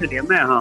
是连麦哈。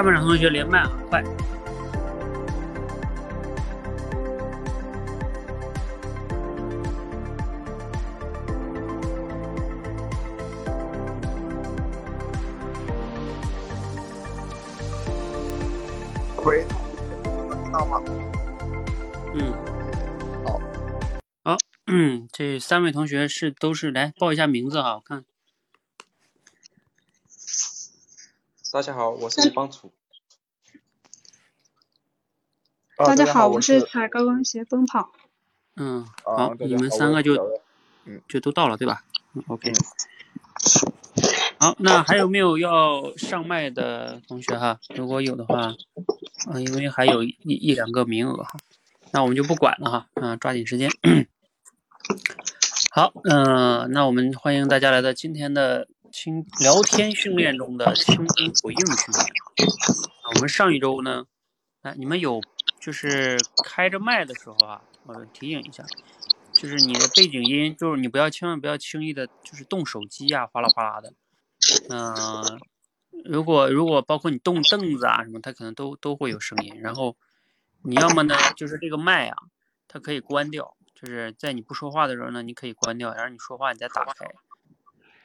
来，上半场同学连麦啊，快！喂，听到吗？嗯，好，好，嗯，这三位同学是都是来报一下名字哈，我看大家好，我是李邦楚。啊大家好，我我是踩高跟鞋奔跑。嗯，啊好，你们三个就就都到了对吧？嗯，OK 嗯。好，那还有没有要上麦的同学哈？如果有的话，啊、因为还有一一两个名额哈，那我们就不管了哈，啊、抓紧时间。好，嗯、那我们欢迎大家来到今天的倾聊天训练中的倾听回应训练。我们上一周呢，啊，你们有就是开着麦的时候啊，我提醒一下，就是你的背景音，就是你不要千万不要轻易的，就是动手机呀、哗啦哗啦的。嗯、如果如果包括你动凳子啊什么，它可能都都会有声音。然后你要么呢，就是这个麦啊，它可以关掉，就是在你不说话的时候呢，你可以关掉，然后你说话你再打开。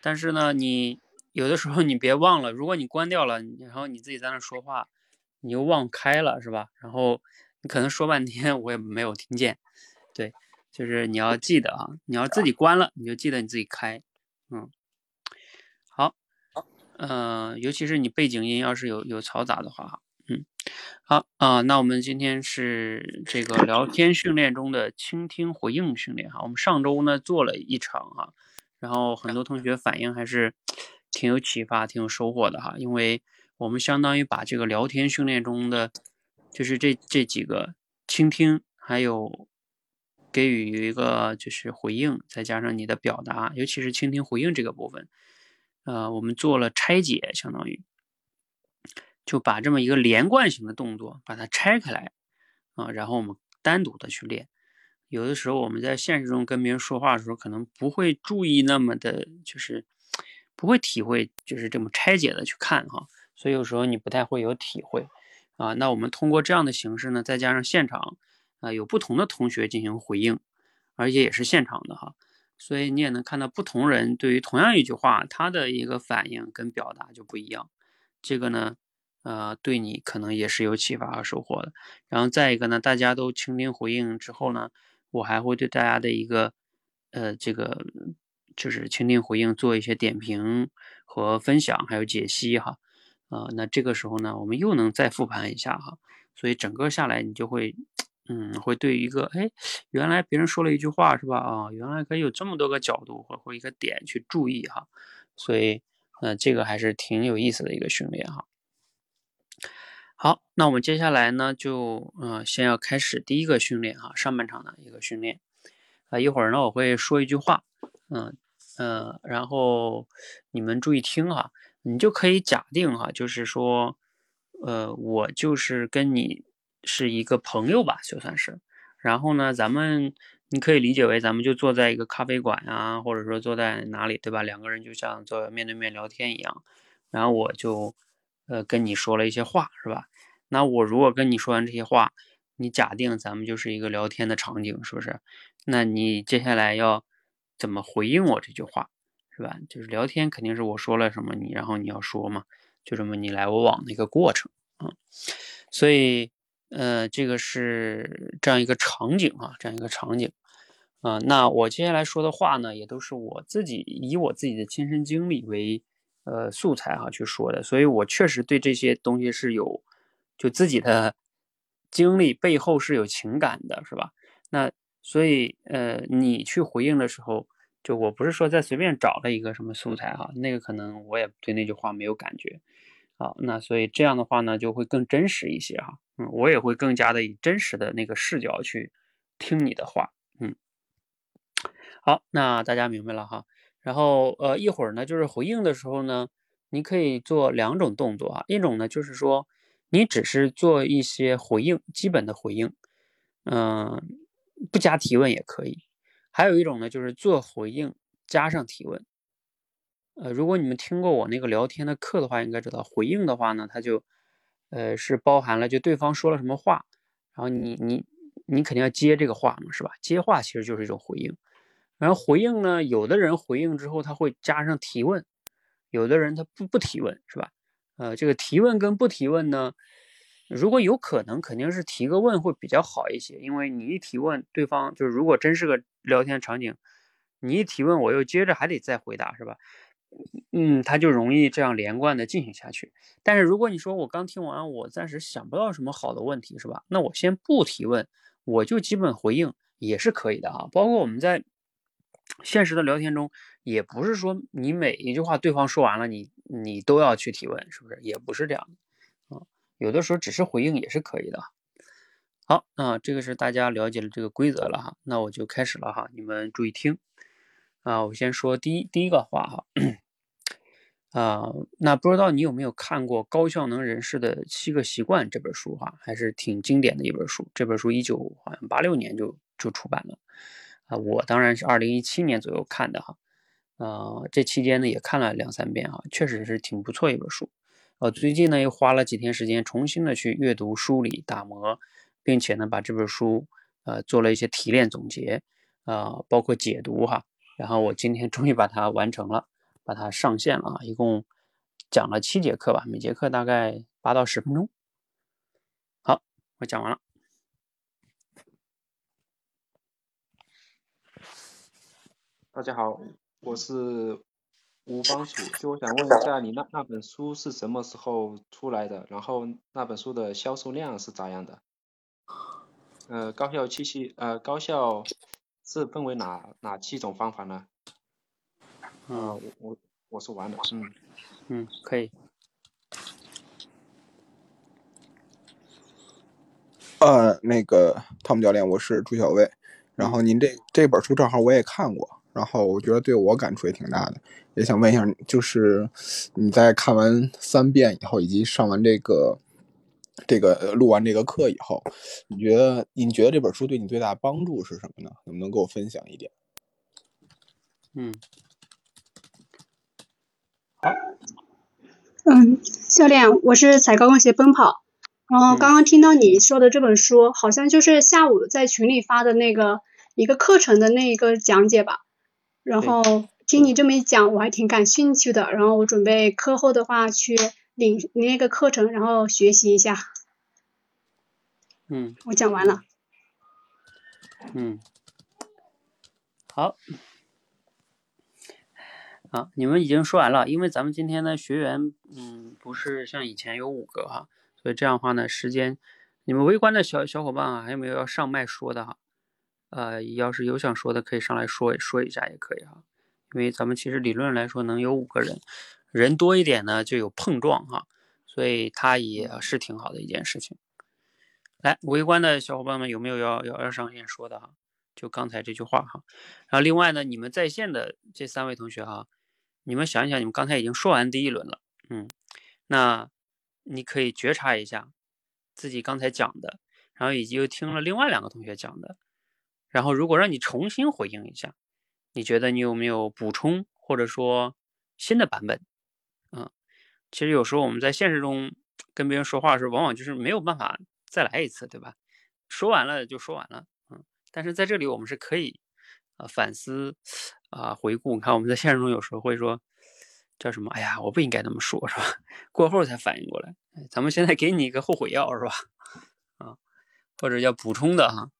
但是呢，你有的时候你别忘了，如果你关掉了，然后你自己在那说话，你又忘开了，是吧？然后你可能说半天我也没有听见，对，就是你要记得啊，你要自己关了，你就记得你自己开，嗯，好，呃，尤其是你背景音要是有有嘈杂的话，嗯，好啊、那我们今天是这个聊天训练中的倾听回应训练哈，我们上周呢做了一场哈，然后很多同学反应还是挺有启发、挺有收获的哈，因为我们相当于把这个聊天训练中的就是这这几个倾听，还有给予一个就是回应，再加上你的表达，尤其是倾听回应这个部分，呃，我们做了拆解，相当于就把这么一个连贯性的动作把它拆开来啊，然后我们单独的去练。有的时候我们在现实中跟别人说话的时候，可能不会注意那么的，就是不会体会，就是这么拆解的去看哈，所以有时候你不太会有体会啊。那我们通过这样的形式呢，再加上现场啊有不同的同学进行回应，而且也是现场的哈，所以你也能看到不同人对于同样一句话，他的一个反应跟表达就不一样。这个呢，呃，对你可能也是有启发和收获的。然后再一个呢，大家都倾听回应之后呢，我还会对大家的一个，呃，这个就是倾听回应做一些点评和分享，还有解析哈。呃，那这个时候呢，我们又能再复盘一下哈。所以整个下来，你就会，嗯，会对一个，哎，原来别人说了一句话是吧？啊，原来可以有这么多个角度或或一个点去注意哈。所以，呃，这个还是挺有意思的一个训练哈。好，那我们接下来呢，就呃先要开始第一个训练哈，上半场的一个训练。啊、一会儿呢我会说一句话，嗯呃，然后你们注意听哈，你就可以假定哈，就是说，呃，我就是跟你是一个朋友吧，就算是。然后呢，咱们你可以理解为咱们就坐在一个咖啡馆啊，或者说坐在哪里，对吧？两个人就像坐面对面聊天一样，然后我就呃跟你说了一些话，是吧？那我如果跟你说完这些话，你假定咱们就是一个聊天的场景，是不是？那你接下来要怎么回应我这句话，是吧？就是聊天肯定是我说了什么，你然后你要说嘛，就这么你来我往的一个过程啊。所以，呃，这个是这样一个场景啊，这样一个场景啊。那我接下来说的话呢，也都是我自己以我自己的亲身经历为呃素材哈去说的，所以我确实对这些东西是有就自己的经历背后是有情感的，是吧？那所以呃，你去回应的时候，就我不是说在随便找了一个什么素材哈，那个可能我也对那句话没有感觉。好，那所以这样的话呢，就会更真实一些哈。嗯，我也会更加的以真实的那个视角去听你的话。嗯，好，那大家明白了哈。然后呃，一会儿呢，就是回应的时候呢，你可以做两种动作啊。一种呢，就是说你只是做一些回应，基本的回应，嗯，不加提问也可以。还有一种呢，就是做回应加上提问。呃，如果你们听过我那个聊天的课的话，应该知道回应的话呢，它就，呃，是包含了就对方说了什么话，然后你你你肯定要接这个话嘛，是吧？接话其实就是一种回应。然后回应呢，有的人回应之后他会加上提问，有的人他不不提问，是吧？呃，这个提问跟不提问呢，如果有可能，肯定是提个问会比较好一些，因为你一提问，对方就是如果真是个聊天场景，你一提问，我又接着还得再回答，是吧？嗯，他就容易这样连贯的进行下去。但是如果你说我刚听完，我暂时想不到什么好的问题，是吧？那我先不提问，我就基本回应也是可以的啊。包括我们在现实的聊天中，也不是说你每一句话对方说完了，你你都要去提问，是不是？也不是这样的啊。有的时候只是回应也是可以的。好，那这个是大家了解了这个规则了哈。那我就开始了哈，你们注意听啊。我先说第一第一个话哈。啊，那不知道你有没有看过《高效能人士的七个习惯》这本书哈，还是挺经典的一本书。这本书一九好像八六年就就出版了，啊，我当然是二零一七年左右看的哈，啊，这期间呢也看了两三遍啊，确实是挺不错一本书。呃，最近呢又花了几天时间重新的去阅读、梳理、打磨，并且呢把这本书呃做了一些提炼总结，啊，包括解读哈，然后我今天 终于把它完成了。把它上线了啊！一共讲了七节课吧，每节课大概八到十分钟。好，我讲完了。大家好，我是吴帮主，就我想问一下，你那那本书是什么时候出来的？然后那本书的销售量是咋样的？呃，高效七七呃，高效是分为哪哪七种方法呢？啊，我我我是完的，嗯嗯，可以。呃，那个汤姆教练，我是朱小卫。然后您这这本书正好我也看过，然后我觉得对我感触也挺大的，也想问一下，就是你在看完三遍以后，以及上完这个这个录完这个课以后，你觉得你觉得这本书对你最大的帮助是什么呢？能不能给我分享一点？嗯。嗯，教练，我是踩高跟鞋奔跑。然后刚刚听到你说的这本书，好像就是下午在群里发的那个一个课程的那一个讲解吧。然后听你这么一讲，我还挺感兴趣的。然后我准备课后的话去领那个课程，然后学习一下。嗯，我讲完了。嗯，好。啊，你们已经说完了，因为咱们今天的学员，嗯，不是像以前有五个哈，所以这样的话呢，时间，你们围观的小小伙伴啊，还有没有要上麦说的哈？呃，要是有想说的，可以上来说说一下也可以哈，因为咱们其实理论来说能有五个人，人多一点呢就有碰撞哈，所以它也是挺好的一件事情。来，围观的小伙伴们有没有要要要上线说的哈？就刚才这句话哈，然后另外呢，你们在线的这三位同学哈。你们想一想，你们刚才已经说完第一轮了，嗯，那你可以觉察一下自己刚才讲的，然后以及又听了另外两个同学讲的，然后如果让你重新回应一下，你觉得你有没有补充或者说新的版本？嗯，其实有时候我们在现实中跟别人说话的时候，往往就是没有办法再来一次，对吧？说完了就说完了，嗯。但是在这里我们是可以啊反思啊回顾。你看我们在现实中有时候会说叫什么？哎呀，我不应该那么说，是吧？过后才反应过来。咱们现在给你一个后悔药，是吧？啊，或者要补充的哈。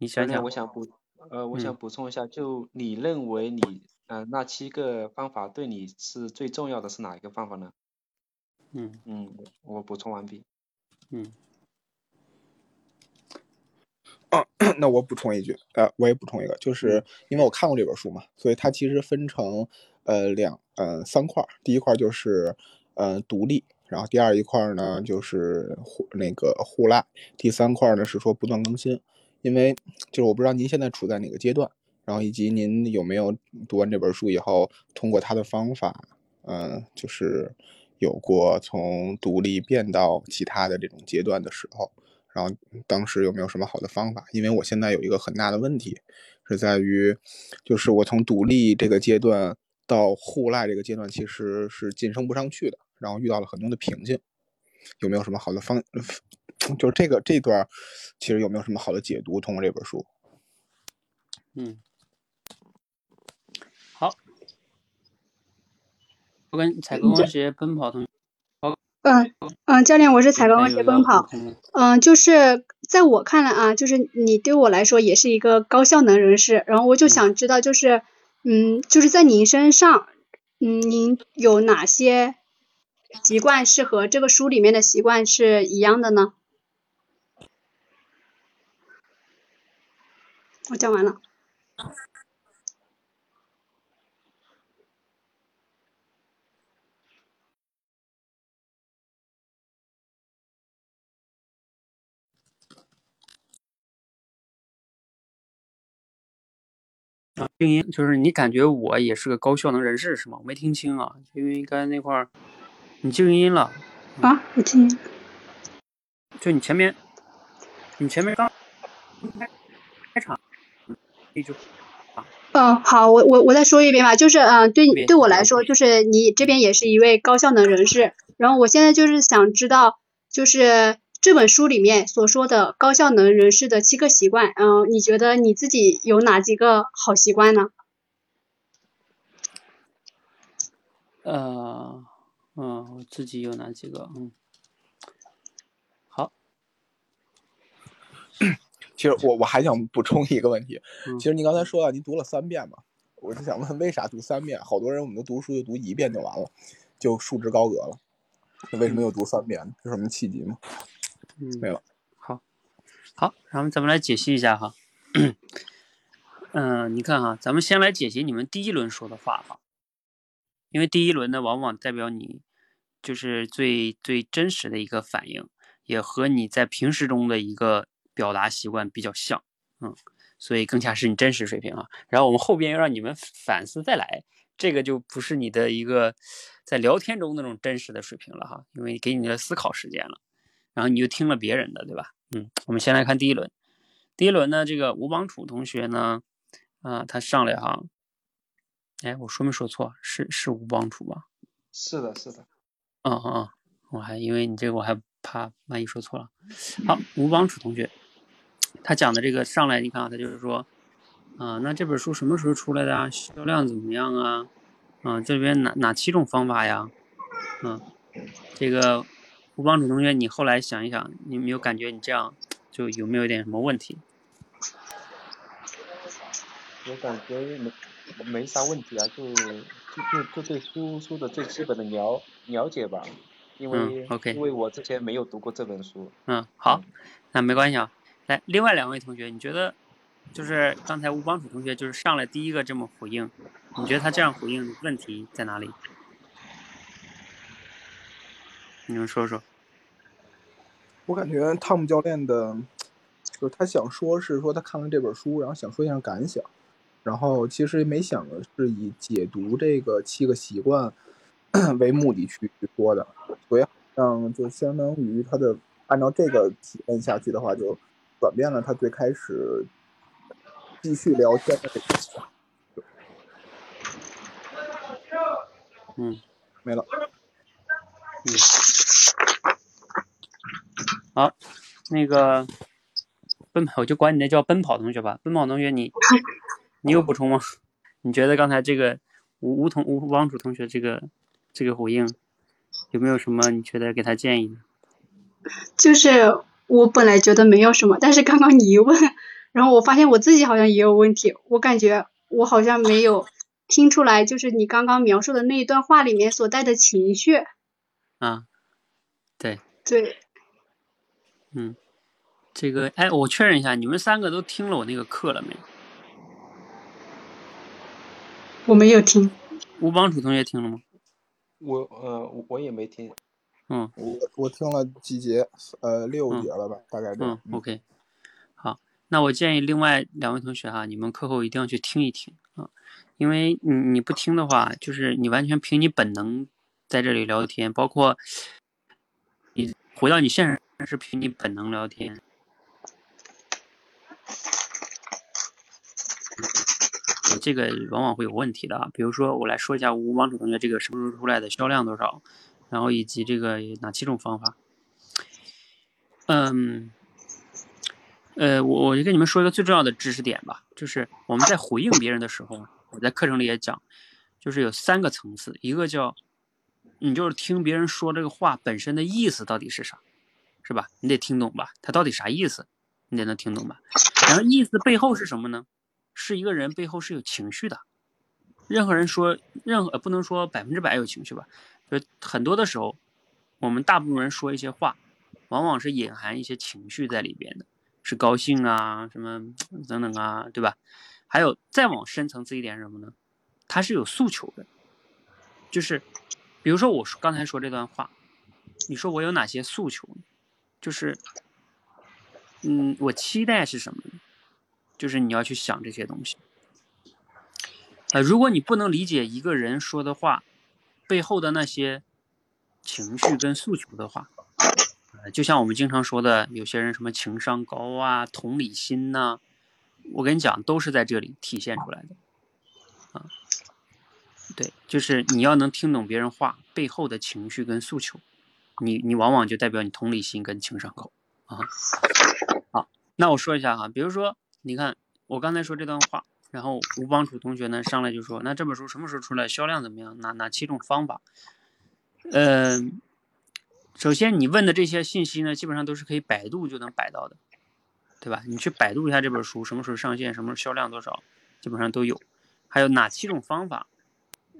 你想想，我想补，呃，我想补充一下，就你认为你，呃，那七个方法对你是最重要的是哪一个方法呢？嗯嗯，我补充完毕。嗯。啊，那我补充一句，呃，我也补充一个，就是因为我看过这本书嘛，所以它其实分成呃两呃三块，第一块就是呃独立，然后第二一块呢就是互那个互赖，第三块呢是说不断更新。因为就是我不知道您现在处在哪个阶段，然后以及您有没有读完这本书以后，通过他的方法，嗯，就是有过从独立变到其他的这种阶段的时候，然后当时有没有什么好的方法？因为我现在有一个很大的问题，是在于，就是我从独立这个阶段到互赖这个阶段，其实是晋升不上去的，然后遇到了很多的瓶颈，有没有什么好的方？就是这个这段，其实有没有什么好的解读？通过这本书，嗯，好，我跟采购光学奔跑同学，嗯嗯，教练，我是采购光学奔跑，嗯，就是在我看来啊，就是你对我来说也是一个高效能人士，然后我就想知道，就是嗯，就是在您身上，嗯，您有哪些习惯是和这个书里面的习惯是一样的呢？我讲完了。啊，静音，就是你感觉我也是个高效能人士是吗？我没听清啊，因为刚才那块儿你静音了。啊，我静音。就你前面，你前面刚开开场。嗯，好，我我我再说一遍吧，就是嗯，对对我来说，就是你这边也是一位高效能人士，然后我现在就是想知道，就是这本书里面所说的高效能人士的七个习惯，嗯，你觉得你自己有哪几个好习惯呢？呃，嗯，我自己有哪几个？嗯。好其实我我还想补充一个问题，其实你刚才说到您读了三遍嘛，我就想问为啥读三遍？好多人我们都读书就读一遍就完了，就束之高阁了，那为什么又读三遍？有什么契机吗？嗯，没了。好，好，然后咱们来解析一下哈。嗯，你看哈，咱们先来解析你们第一轮说的话哈，因为第一轮呢，往往代表你就是最最真实的一个反应，也和你在平时中的一个。表达习惯比较像，嗯，所以更加是你真实水平啊。然后我们后边又让你们反思再来，这个就不是你的一个在聊天中那种真实的水平了哈，因为给你的思考时间了，然后你又听了别人的，对吧？嗯，我们先来看第一轮，第一轮呢，这个吴邦楚同学呢，啊，他上来哈，哎，我说没说错？是是吴邦楚吧？是的，是的。哦哦，我还因为你这个我还怕万一说错了。好，吴邦楚同学。他讲的这个上来，你看啊，他就是说，啊，那这本书什么时候出来的啊？销量怎么样啊？啊，这边哪哪七种方法呀？嗯，这个吴帮主同学，你后来想一想，你没有感觉你这样就有没有点什么问题？我感觉没没啥问题啊，就就就就对书书的最基本的了了解吧，因为 OK，因为我之前没有读过这本书。嗯，好，那没关系啊。来，另外两位同学，你觉得就是刚才吴邦楚同学就是上来第一个这么回应，你觉得他这样回应问题在哪里？你们说说。我感觉汤姆教练的，就是他想说是说他看了这本书，然后想说一下感想，然后其实没想的是以解读这个七个习惯 为目的去说的，所以好像就相当于他的按照这个体验下去的话就。转变了他最开始继续聊天的这个。嗯，没了。嗯，好，那个奔跑，我就管你那叫奔跑同学吧。奔跑同学，你 你有补充吗？你觉得刚才这个吴吴同吴王楚同学这个这个回应有没有什么你觉得给他建议呢？就是我本来觉得没有什么，但是刚刚你一问，然后我发现我自己好像也有问题，我感觉我好像没有听出来，就是你刚刚描述的那一段话里面所带的情绪。啊，对对，嗯，这个哎，我确认一下，你们三个都听了我那个课了没有？我没有听。吴帮楚同学听了吗？我呃，我我也没听。嗯，我我听了几节，呃，六节了吧，大概这。嗯，OK，好，那我建议另外两位同学哈，你们课后一定要去听一听啊，因为你你不听的话，就是你完全凭你本能在这里聊天，包括你回到你现实是凭你本能聊天，这个往往会有问题的啊。比如说，我来说一下吴王者同学这个什么时候出来的，销量多少。然后以及这个哪七种方法？嗯，呃，我我就跟你们说一个最重要的知识点吧，就是我们在回应别人的时候，我在课程里也讲，就是有三个层次，一个叫你就是听别人说这个话本身的意思到底是啥，是吧？你得听懂吧，他到底啥意思，你得能听懂吧？然后意思背后是什么呢？是一个人背后是有情绪的，任何人说任何不能说百分之百有情绪吧。就很多的时候，我们大部分人说一些话，往往是隐含一些情绪在里边的，是高兴啊，什么等等啊，对吧？还有再往深层次一点什么呢？他是有诉求的，就是比如说我刚才说这段话，你说我有哪些诉求？就是，嗯，我期待是什么呢？就是你要去想这些东西。呃，如果你不能理解一个人说的话，背后的那些情绪跟诉求的话，呃，就像我们经常说的，有些人什么情商高啊、同理心呐，我跟你讲，都是在这里体现出来的，啊，对，就是你要能听懂别人话背后的情绪跟诉求，你你往往就代表你同理心跟情商高啊。好，那我说一下哈，比如说，你看我刚才说这段话。然后吴帮楚同学呢上来就说：“那这本书什么时候出来？销量怎么样？哪哪七种方法？”嗯，首先你问的这些信息呢，基本上都是可以百度就能摆到的，对吧？你去百度一下这本书什么时候上线，什么时候销量多少，基本上都有。还有哪七种方法？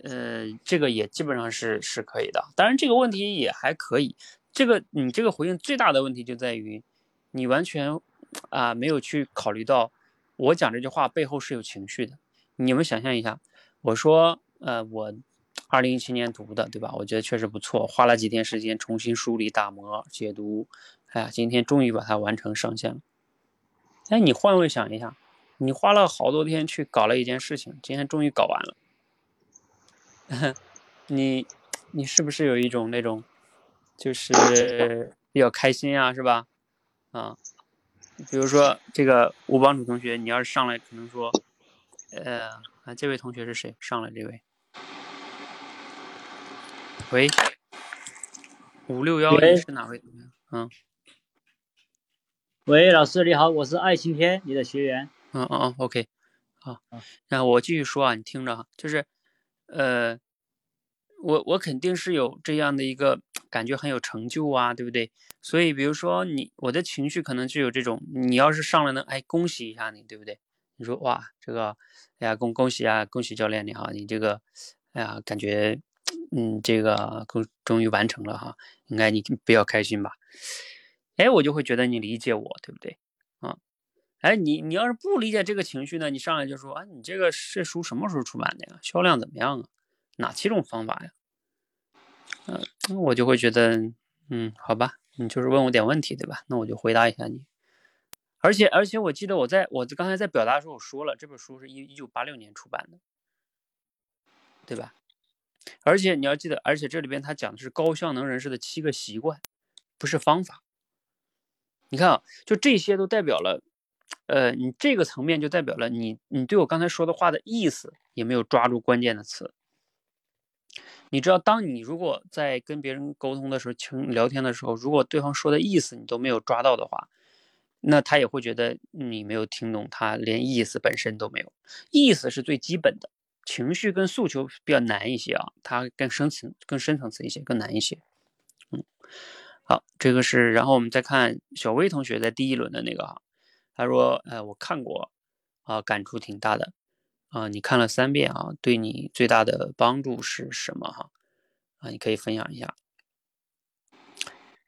呃，这个也基本上是是可以的。当然这个问题也还可以。这个你这个回应最大的问题就在于，你完全啊没有去考虑到。我讲这句话背后是有情绪的，你们想象一下，我说，呃，我二零一七年读的，对吧？我觉得确实不错，花了几天时间重新梳理、打磨、解读，哎呀，今天终于把它完成上线了。哎，你换位想一下，你花了好多天去搞了一件事情，今天终于搞完了，你，你是不是有一种那种，就是比较开心啊，是吧？啊。比如说这个吴帮主同学，你要是上来可能说，呃，啊，这位同学是谁？上来这位，喂，五六幺一是哪位同学？嗯，喂，老师你好，我是爱晴天，你的学员。嗯嗯嗯，OK，好，然后我继续说啊，你听着哈，就是，呃。我我肯定是有这样的一个感觉，很有成就啊，对不对？所以，比如说你，我的情绪可能就有这种，你要是上来呢，哎，恭喜一下你，对不对？你说哇，这个，哎呀，恭恭喜啊，恭喜教练你好，你这个，哎呀，感觉，嗯，这个终终于完成了哈，应该你比较开心吧？哎，我就会觉得你理解我，对不对？啊，哎，你你要是不理解这个情绪呢，你上来就说啊，你这个这书什么时候出版的呀？销量怎么样啊？哪七种方法呀？嗯，我就会觉得，嗯，好吧，你就是问我点问题，对吧？那我就回答一下你。而且，而且，我记得我在我刚才在表达的时候，我说了，这本书是一一九八六年出版的，对吧？而且你要记得，而且这里边他讲的是高效能人士的七个习惯，不是方法。你看啊，就这些都代表了呃，你这个层面就代表了你你对我刚才说的话的意思也没有抓住关键的词。你知道，当你如果在跟别人沟通的时候、情聊天的时候，如果对方说的意思你都没有抓到的话，那他也会觉得你没有听懂，他连意思本身都没有。意思是最基本的，情绪跟诉求比较难一些啊，它更深层、更深层次一些，更难一些。嗯，好，这个是，然后我们再看小薇同学在第一轮的那个哈，他说，呃，我看过，啊，感触挺大的。啊，你看了三遍啊，对你最大的帮助是什么哈？啊，你可以分享一下。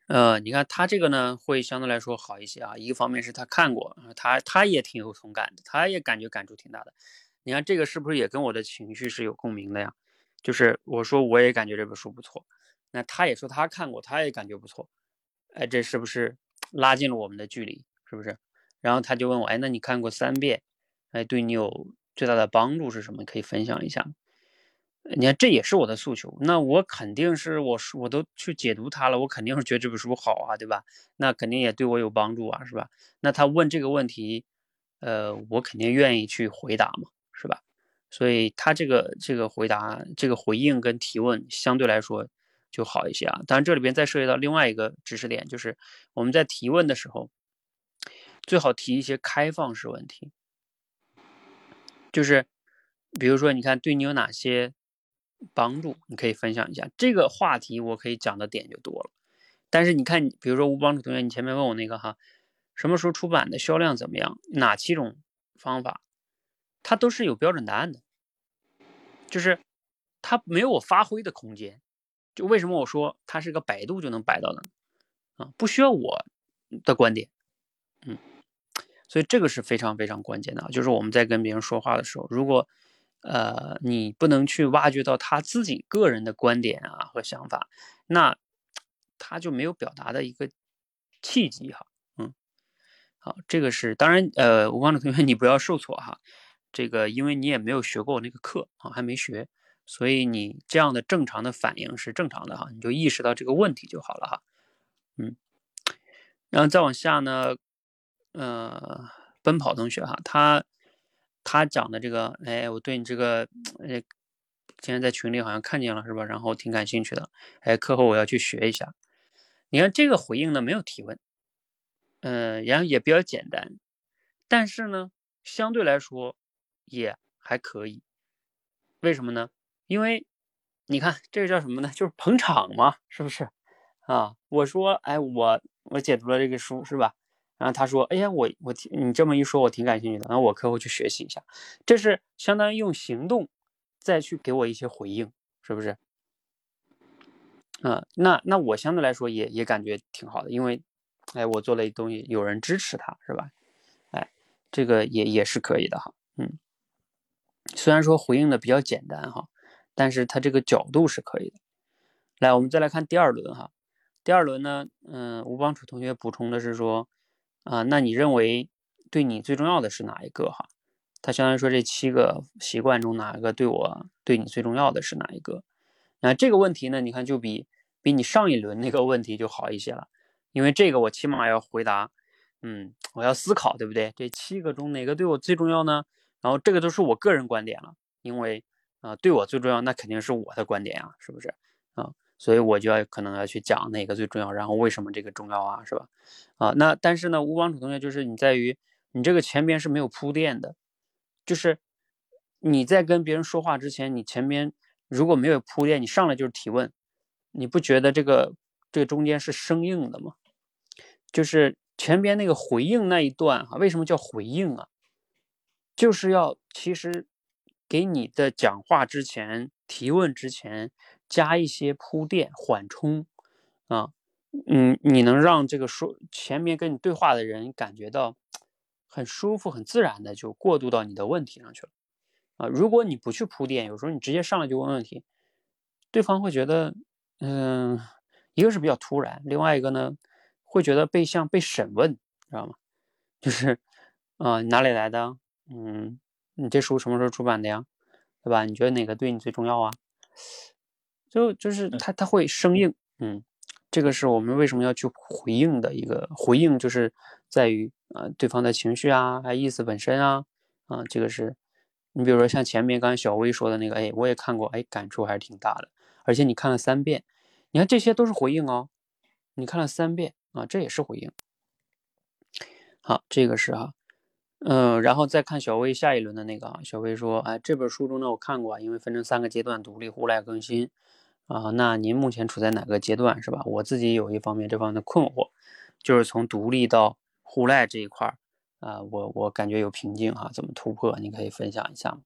呃，你看他这个呢，会相对来说好一些啊。一个方面是他看过，他他也挺有同感的，他也感觉感触挺大的。你看这个是不是也跟我的情绪是有共鸣的呀？就是我说我也感觉这本书不错，那他也说他看过，他也感觉不错。哎，这是不是拉近了我们的距离？是不是？然后他就问我，哎，那你看过三遍，哎，对你有？最大的帮助是什么？可以分享一下。你看，这也是我的诉求。那我肯定是，我我都去解读它了，我肯定是觉得这本书好啊，对吧？那肯定也对我有帮助啊，是吧？那他问这个问题，呃，我肯定愿意去回答嘛，是吧？所以他这个这个回答、这个回应跟提问相对来说就好一些啊。当然，这里边再涉及到另外一个知识点，就是我们在提问的时候，最好提一些开放式问题。就是，比如说，你看对你有哪些帮助，你可以分享一下。这个话题我可以讲的点就多了。但是你看，比如说吴帮助同学，你前面问我那个哈，什么时候出版的，销量怎么样，哪七种方法，它都是有标准答案的，就是它没有我发挥的空间。就为什么我说它是个百度就能摆到的啊？不需要我的观点，嗯。所以这个是非常非常关键的，就是我们在跟别人说话的时候，如果，呃，你不能去挖掘到他自己个人的观点啊和想法，那他就没有表达的一个契机哈，嗯，好，这个是当然，呃，吴光的同学你不要受挫哈，这个因为你也没有学过那个课啊，还没学，所以你这样的正常的反应是正常的哈，你就意识到这个问题就好了哈，嗯，然后再往下呢。呃，奔跑同学哈，他他讲的这个，哎，我对你这个，哎，今天在群里好像看见了是吧？然后挺感兴趣的，哎，课后我要去学一下。你看这个回应呢，没有提问，嗯，然后也比较简单，但是呢，相对来说也还可以。为什么呢？因为你看这个叫什么呢？就是捧场嘛，是不是？啊，我说，哎，我我解读了这个书是吧？然后他说：“哎呀，我我听你这么一说，我挺感兴趣的。然后我课后去学习一下，这是相当于用行动再去给我一些回应，是不是？嗯，那那我相对来说也也感觉挺好的，因为，哎，我做了一东西，有人支持他，是吧？哎，这个也也是可以的哈。嗯，虽然说回应的比较简单哈，但是他这个角度是可以的。来，我们再来看第二轮哈。第二轮呢，嗯，吴邦楚同学补充的是说。”啊，那你认为对你最重要的是哪一个哈？他相当于说这七个习惯中哪一个对我对你最重要的是哪一个？那这个问题呢，你看就比比你上一轮那个问题就好一些了，因为这个我起码要回答，嗯，我要思考，对不对？这七个中哪个对我最重要呢？然后这个都是我个人观点了，因为啊，对我最重要，那肯定是我的观点呀，是不是？所以我就要可能要去讲哪个最重要，然后为什么这个重要啊，是吧？啊，那但是呢，吴帮主同学就是你在于你这个前边是没有铺垫的，就是你在跟别人说话之前，你前边如果没有铺垫，你上来就是提问，你不觉得这个这个中间是生硬的吗？就是前边那个回应那一段哈，为什么叫回应啊？就是要其实给你的讲话之前提问之前。加一些铺垫缓冲，啊，嗯，你能让这个说前面跟你对话的人感觉到很舒服、很自然的就过渡到你的问题上去了，啊，如果你不去铺垫，有时候你直接上来就问问题，对方会觉得，嗯，一个是比较突然，另外一个呢，会觉得被像被审问，知道吗？就是，啊，哪里来的？嗯，你这书什么时候出版的呀？对吧？你觉得哪个对你最重要啊？就就是他他会生硬，嗯，这个是我们为什么要去回应的一个回应，就是在于啊对方的情绪啊，还意思本身啊，啊这个是，你比如说像前面刚才小薇说的那个，哎，我也看过，哎，感触还是挺大的，而且你看了三遍，你看这些都是回应哦，你看了三遍啊，这也是回应。好，这个是哈，嗯，然后再看小薇下一轮的那个啊，小薇说，哎，这本书中呢我看过，因为分成三个阶段，独立、互赖、更新。啊，那您目前处在哪个阶段是吧？我自己有一方面这方面的困惑，就是从独立到互赖这一块儿啊，我我感觉有瓶颈啊，怎么突破？你可以分享一下吗？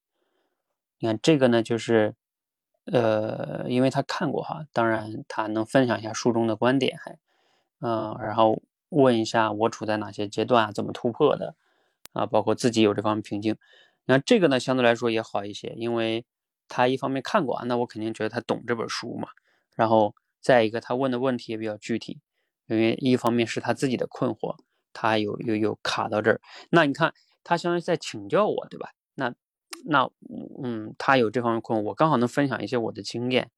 你看这个呢，就是呃，因为他看过哈，当然他能分享一下书中的观点，还嗯，然后问一下我处在哪些阶段啊，怎么突破的啊？包括自己有这方面瓶颈，那这个呢相对来说也好一些，因为。他一方面看过啊，那我肯定觉得他懂这本书嘛。然后再一个，他问的问题也比较具体，因为一方面是他自己的困惑，他有有有卡到这儿。那你看，他相当于在请教我，对吧？那那嗯，他有这方面困惑，我刚好能分享一些我的经验，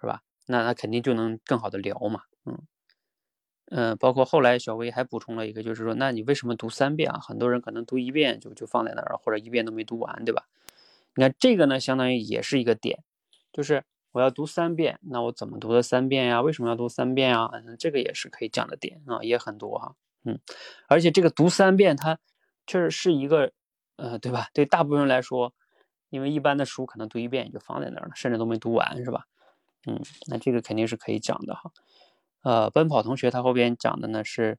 是吧？那他肯定就能更好的聊嘛。嗯嗯，包括后来小薇还补充了一个，就是说，那你为什么读三遍啊？很多人可能读一遍就就放在那儿，或者一遍都没读完，对吧？你看这个呢，相当于也是一个点，就是我要读三遍，那我怎么读的三遍呀？为什么要读三遍啊？这个也是可以讲的点啊，也很多哈，嗯，而且这个读三遍，它确实是一个，呃，对吧？对大部分人来说，因为一般的书可能读一遍也就放在那儿了，甚至都没读完，是吧？嗯，那这个肯定是可以讲的哈。呃，奔跑同学他后边讲的呢是，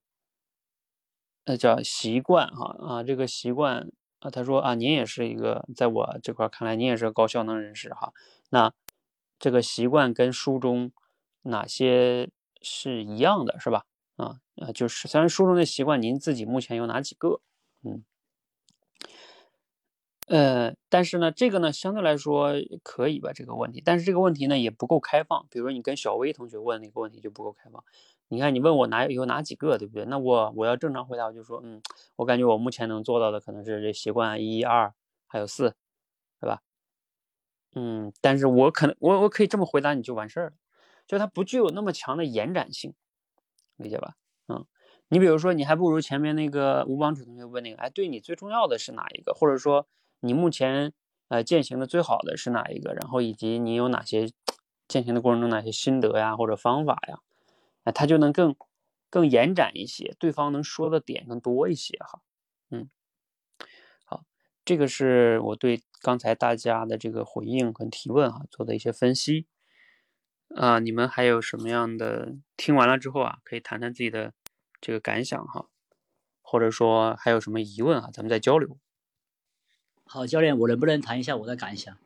那叫习惯哈啊，这个习惯。啊，他说啊，您也是一个，在我这块看来，您也是个高效能人士哈。那这个习惯跟书中哪些是一样的，是吧？啊啊，就是虽然书中的习惯，您自己目前有哪几个？嗯，呃，但是呢，这个呢，相对来说可以吧，这个问题。但是这个问题呢，也不够开放。比如说你跟小薇同学问那个问题就不够开放。你看，你问我哪有哪几个，对不对？那我我要正常回答，我就说，嗯，我感觉我目前能做到的可能是这习惯一、二，还有四，对吧？嗯，但是我可能我我可以这么回答你就完事儿了，就它不具有那么强的延展性，理解吧？嗯，你比如说，你还不如前面那个吴帮主同学问那个，哎，对你最重要的是哪一个？或者说你目前呃践行的最好的是哪一个？然后以及你有哪些践行的过程中哪些心得呀，或者方法呀？那他就能更更延展一些，对方能说的点更多一些哈，嗯，好，这个是我对刚才大家的这个回应和提问哈做的一些分析，啊，你们还有什么样的听完了之后啊，可以谈谈自己的这个感想哈，或者说还有什么疑问啊，咱们再交流。好，教练，我能不能谈一下我的感想？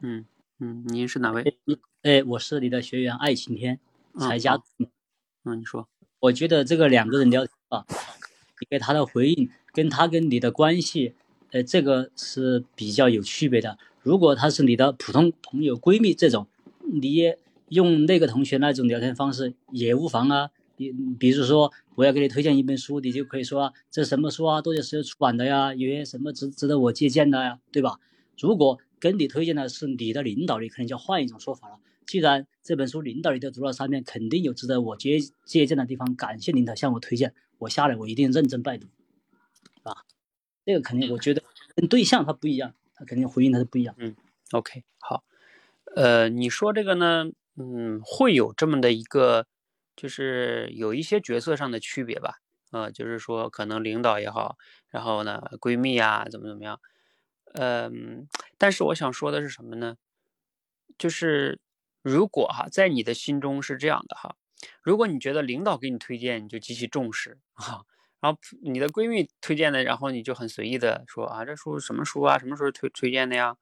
嗯嗯，您是哪位？哎，我是你的学员爱晴天，才加。嗯，嗯你说，我觉得这个两个人聊天啊，你给他的回应跟他跟你的关系，呃，这个是比较有区别的。如果他是你的普通朋友、闺蜜这种，你也用那个同学那种聊天方式也无妨啊。你比如说，我要给你推荐一本书，你就可以说这什么书啊，多久时间出版的呀？有些什么值值得我借鉴的呀，对吧？如果跟你推荐的是你的领导，你可能就要换一种说法了。既然这本书领导你都读了三遍，肯定有值得我借借鉴的地方。感谢领导向我推荐，我下来我一定认真拜读，啊，这个肯定我觉得跟对象他不一样，他肯定回应他是不一样。嗯，OK，好，呃，你说这个呢，嗯，会有这么的一个，就是有一些角色上的区别吧，呃，就是说可能领导也好，然后呢闺蜜啊怎么怎么样，嗯，但是我想说的是什么呢？就是。如果哈，在你的心中是这样的哈，如果你觉得领导给你推荐，你就极其重视哈，然后你的闺蜜推荐的，然后你就很随意的说啊，这书什么书啊，什么时候推推荐的呀？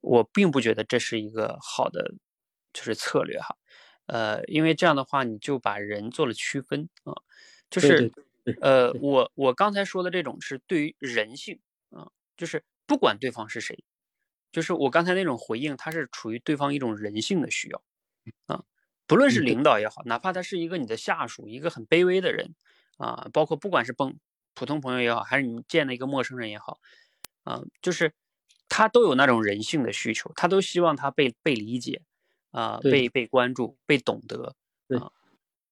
我并不觉得这是一个好的就是策略哈，呃，因为这样的话你就把人做了区分啊，就是呃，我我刚才说的这种是对于人性啊，就是不管对方是谁。就是我刚才那种回应，它是处于对方一种人性的需要，啊，不论是领导也好，哪怕他是一个你的下属，一个很卑微的人，啊，包括不管是朋普通朋友也好，还是你见了一个陌生人也好，啊，就是他都有那种人性的需求，他都希望他被被理解，啊，被。被关注，被懂得，啊，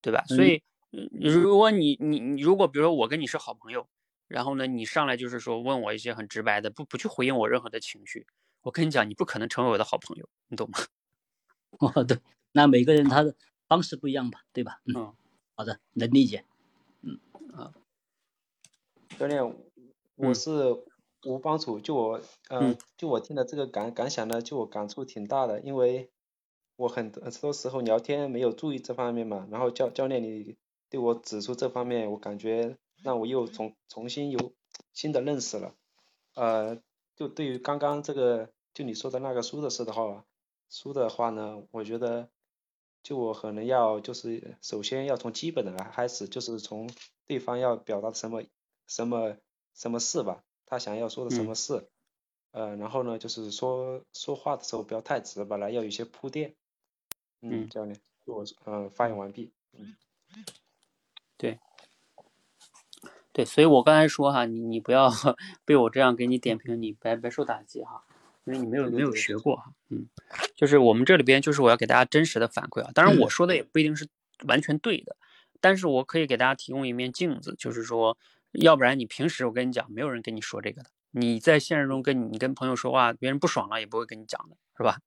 对吧？所以嗯，如果你你你如果比如说我跟你是好朋友，然后呢，你上来就是说问我一些很直白的，不不去回应我任何的情绪，我跟你讲，你不可能成为我的好朋友，你懂吗？哦，对，那每个人他的方式不一样吧，对吧？嗯，好的，能理解。嗯啊，教练，我是吴帮主，就我嗯，就我听的这个感感想呢，就我感触挺大的，因为我很多很多时候聊天没有注意这方面嘛，然后教教练你对我指出这方面，我感觉让我又重重新有新的认识了。呃，就对于刚刚这个就你说的那个书的事的话。书的话呢，我觉得，就我可能要就是首先要从基本的来开始，就是从对方要表达什么什么什么事吧，他想要说的什么事，呃，然后呢，就是说说话的时候不要太直白了，要有一些铺垫。嗯，教练，我嗯发言完毕。嗯，对，对，所以我刚才说哈，你你不要 被我这样给你点评，你白白受打击哈。因为你没有没有学过哈，嗯，就是我们这里边就是我要给大家真实的反馈啊，当然我说的也不一定是完全对的，但是我可以给大家提供一面镜子，就是说，要不然你平时我跟你讲，没有人跟你说这个的，你在现实中跟你跟朋友说话，别人不爽了也不会跟你讲的，是吧？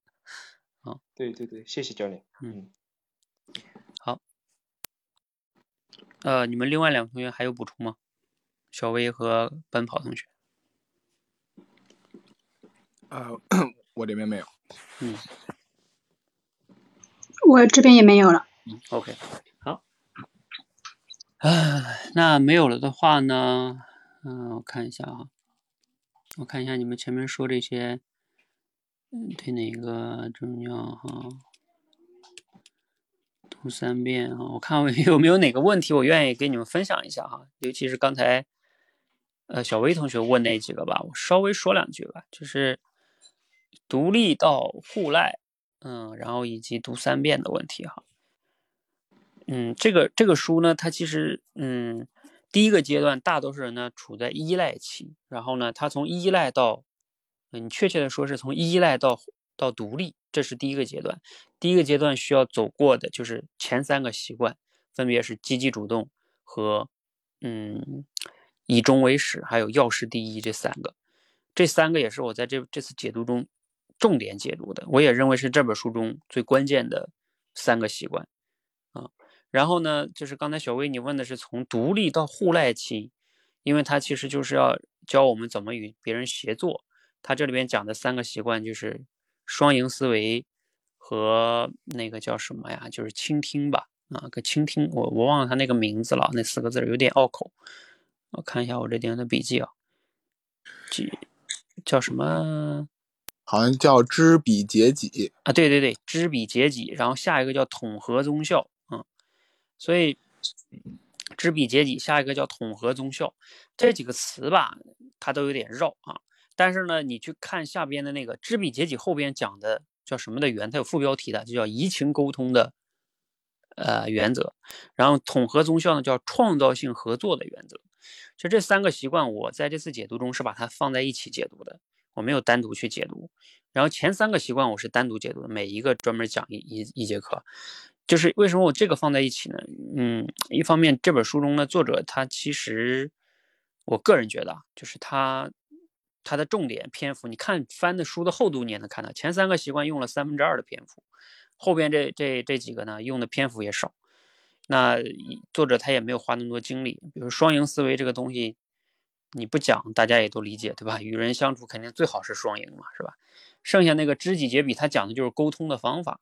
啊，对对对，谢谢教练，嗯，好，呃，你们另外两个同学还有补充吗？小薇和奔跑同学。呃，我这边没有。嗯，我这边也没有了。嗯，OK，好。啊，那没有了的话呢？嗯，我看一下啊，我看一下你们前面说这些，嗯，对哪个重要哈？读三遍啊，我看 有没有哪个问题我愿意给你们分享一下哈，尤其是刚才呃小薇同学问那几个吧，我稍微说两句吧，就是。独立到互赖，嗯，然后以及读三遍的问题哈，嗯，这个这个书呢，它其实，嗯，第一个阶段大多数人呢处在依赖期，然后呢，他从依赖到，嗯，确切的说是从依赖到到独立，这是第一个阶段。第一个阶段需要走过的就是前三个习惯，分别是积极主动和，嗯，以终为始，还有药师第一这三个，这三个也是我在这这次解读中。重点解读的，我也认为是这本书中最关键的三个习惯啊。然后呢，就是刚才小薇你问的是从独立到互赖期，因为它其实就是要教我们怎么与别人协作。它这里边讲的三个习惯就是双赢思维和那个叫什么呀？就是倾听吧啊，个倾听，我我忘了它那个名字了，那四个字有点拗口。我看一下我这点的笔记啊，几叫什么？好像叫知彼解己啊，对对对，知彼解己，然后下一个叫统合综效，嗯，所以知彼解己，下一个叫统合综效，这几个词吧，它都有点绕啊。但是呢，你去看下边的那个知彼解己后边讲的叫什么的原，它有副标题的，就叫移情沟通的呃原则。然后统合综效呢，叫创造性合作的原则。就这三个习惯，我在这次解读中是把它放在一起解读的。我没有单独去解读，然后前三个习惯我是单独解读的，每一个专门讲一一一节课。就是为什么我这个放在一起呢？嗯，一方面这本书中的作者他其实，我个人觉得啊，就是他他的重点篇幅，你看翻的书的厚度，你也能看到，前三个习惯用了三分之二的篇幅，后边这这这几个呢用的篇幅也少。那作者他也没有花那么多精力，比如双赢思维这个东西。你不讲，大家也都理解，对吧？与人相处肯定最好是双赢嘛，是吧？剩下那个知己解彼，他讲的就是沟通的方法。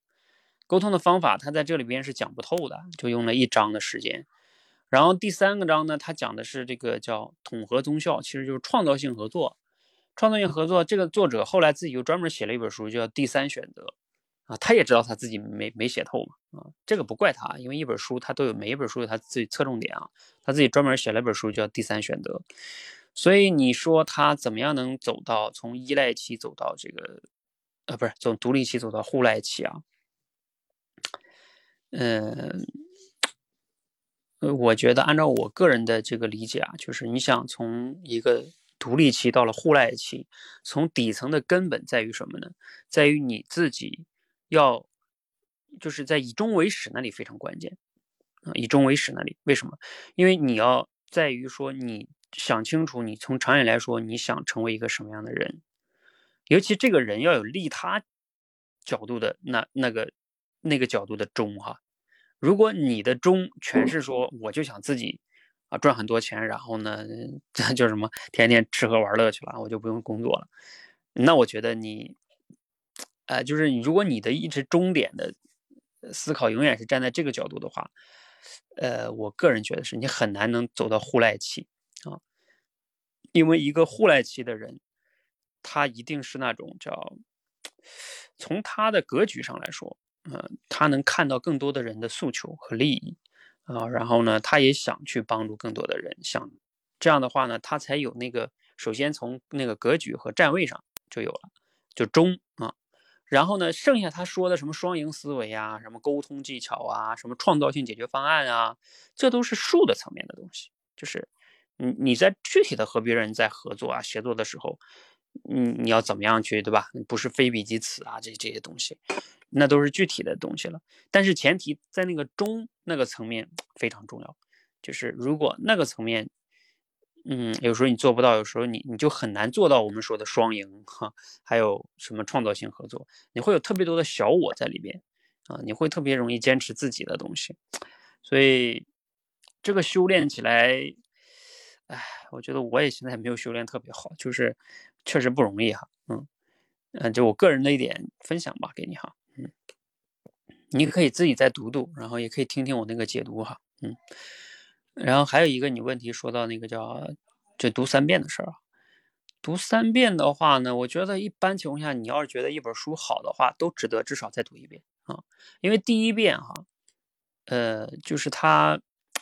沟通的方法，他在这里边是讲不透的，就用了一章的时间。然后第三个章呢，他讲的是这个叫统合综效，其实就是创造性合作。创造性合作，这个作者后来自己又专门写了一本书，叫《第三选择》他也知道他自己没没写透嘛，啊，这个不怪他，因为一本书他都有，每一本书有他自己侧重点啊，他自己专门写了一本书叫《第三选择》。所以你说他怎么样能走到从依赖期走到这个，呃，不是从独立期走到互赖期啊？嗯，我觉得按照我个人的这个理解啊，就是你想从一个独立期到了互赖期，从底层的根本在于什么呢？在于你自己要就是在以终为始那里非常关键啊，以终为始那里，为什么？因为你要在于说，你想清楚，你从长远来说，你想成为一个什么样的人，尤其这个人要有利他角度的那那个那个角度的终哈。如果你的终全是说，我就想自己啊赚很多钱，然后呢，这 就什么天天吃喝玩乐去了，我就不用工作了，那我觉得你，呃，就是，如果你的一直终点的思考永远是站在这个角度的话。呃，我个人觉得是你很难能走到互赖期啊，因为一个互赖期的人，他一定是那种叫从他的格局上来说，嗯，他能看到更多的人的诉求和利益啊，然后呢，他也想去帮助更多的人，想这样的话呢，他才有那个首先从那个格局和站位上就有了，就中啊。然后呢，剩下他说的什么双赢思维啊，什么沟通技巧啊，什么创造性解决方案啊，这都是术的层面的东西。就是你你在具体的和别人在合作啊、协作的时候，你，你要怎么样去，对吧？不是非彼即此啊，这这些东西，那都是具体的东西了。但是前提在那个中那个层面非常重要，就是如果那个层面。嗯，有时候你做不到，有时候你你就很难做到我们说的双赢哈，还有什么创造性合作，你会有特别多的小我在里边啊，你会特别容易坚持自己的东西，所以这个修炼起来，哎，我觉得我也现在没有修炼特别好，就是确实不容易哈，嗯。嗯，就我个人的一点分享吧，给你哈，嗯，你可以自己再读读，然后也可以听听我那个解读哈，嗯。然后还有一个你问题说到那个叫就读三遍的事儿啊，读三遍的话呢，我觉得一般情况下，你要是觉得一本书好的话，都值得至少再读一遍啊，因为第一遍哈，呃，就是它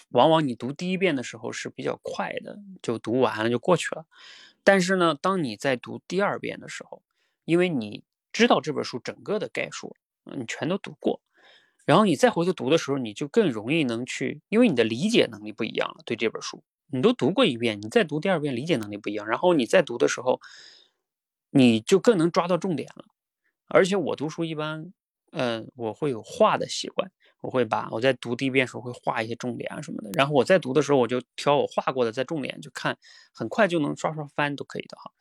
往往你读第一遍的时候是比较快的，就读完了就过去了，但是呢，当你在读第二遍的时候，因为你知道这本书整个的概述，你全都读过。然后你再回头读的时候，你就更容易能去，因为你的理解能力不一样了。对这本书，你都读过一遍，你再读第二遍，理解能力不一样。然后你再读的时候，你就更能抓到重点了。而且我读书一般，嗯，我会有画的习惯，我会把我在读第一遍时候会画一些重点啊什么的。然后我在读的时候，我就挑我画过的在重点就看，很快就能刷刷翻都可以的哈。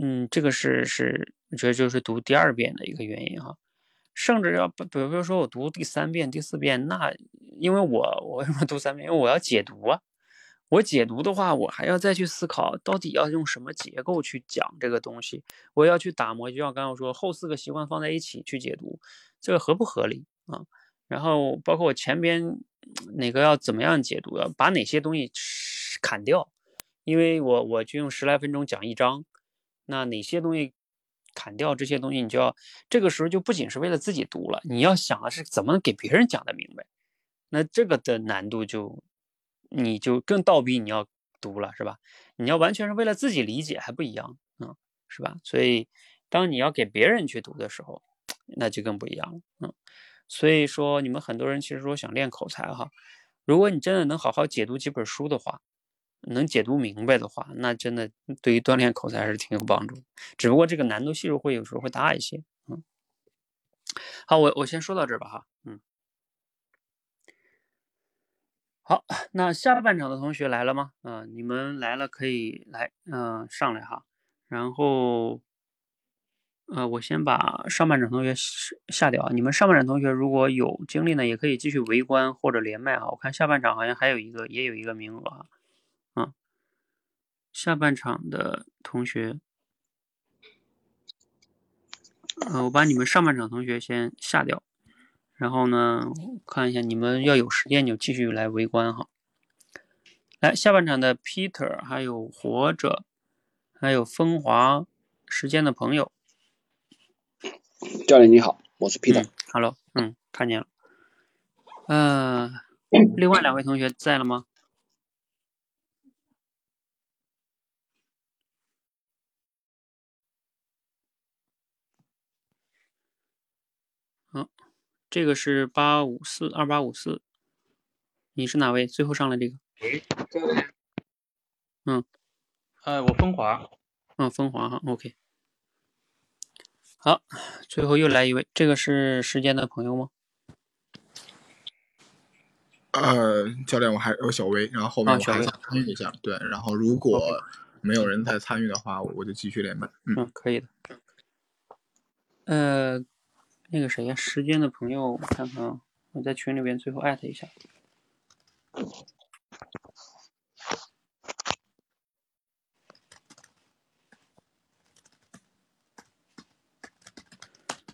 嗯，这个是是，我觉得就是读第二遍的一个原因哈。甚至要比比如说我读第三遍、第四遍，那因为我我为什么读三遍？因为我要解读啊。我解读的话，我还要再去思考，到底要用什么结构去讲这个东西。我要去打磨，就像刚刚说，后四个习惯放在一起去解读，这个合不合理啊？然后包括我前边哪个要怎么样解读，要把哪些东西砍掉，因为我我就用十来分钟讲一章，那哪些东西？砍掉这些东西，你就要这个时候就不仅是为了自己读了，你要想的是怎么给别人讲的明白。那这个的难度就你就更倒逼你要读了，是吧？你要完全是为了自己理解还不一样啊，是吧？所以当你要给别人去读的时候，那就更不一样了。嗯，所以说你们很多人其实说想练口才哈，如果你真的能好好解读几本书的话。能解读明白的话，那真的对于锻炼口才还是挺有帮助。只不过这个难度系数会有时候会大一些。嗯，好，我我先说到这儿吧哈。嗯，好，那下半场的同学来了吗？嗯，你们来了可以来，嗯，上来哈。然后，呃，我先把上半场同学下掉。你们上半场同学如果有精力呢，也可以继续围观或者连麦啊。我看下半场好像还有一个，也有一个名额啊。下半场的同学，呃，我把你们上半场同学先下掉，然后呢，看一下你们要有时间就继续来围观哈。来，下半场的 Peter，还有活着，还有风华时间的朋友，教练你好，我是 Peter。Hello，嗯，看见了。嗯，另外两位同学在了吗？这个是八五四二八五四，你是哪位？最后上来这个？喂，嗯，呃，我风华。嗯，风华哈，OK。好，最后又来一位，这个是时间的朋友吗？呃，教练，我还有小薇，然后后面我还想参与一下，对，然后如果没有人再参与的话，我就继续连麦。嗯，可以的。呃，那个谁呀，时间的朋友，我看看啊，我在群里边最后艾特一下。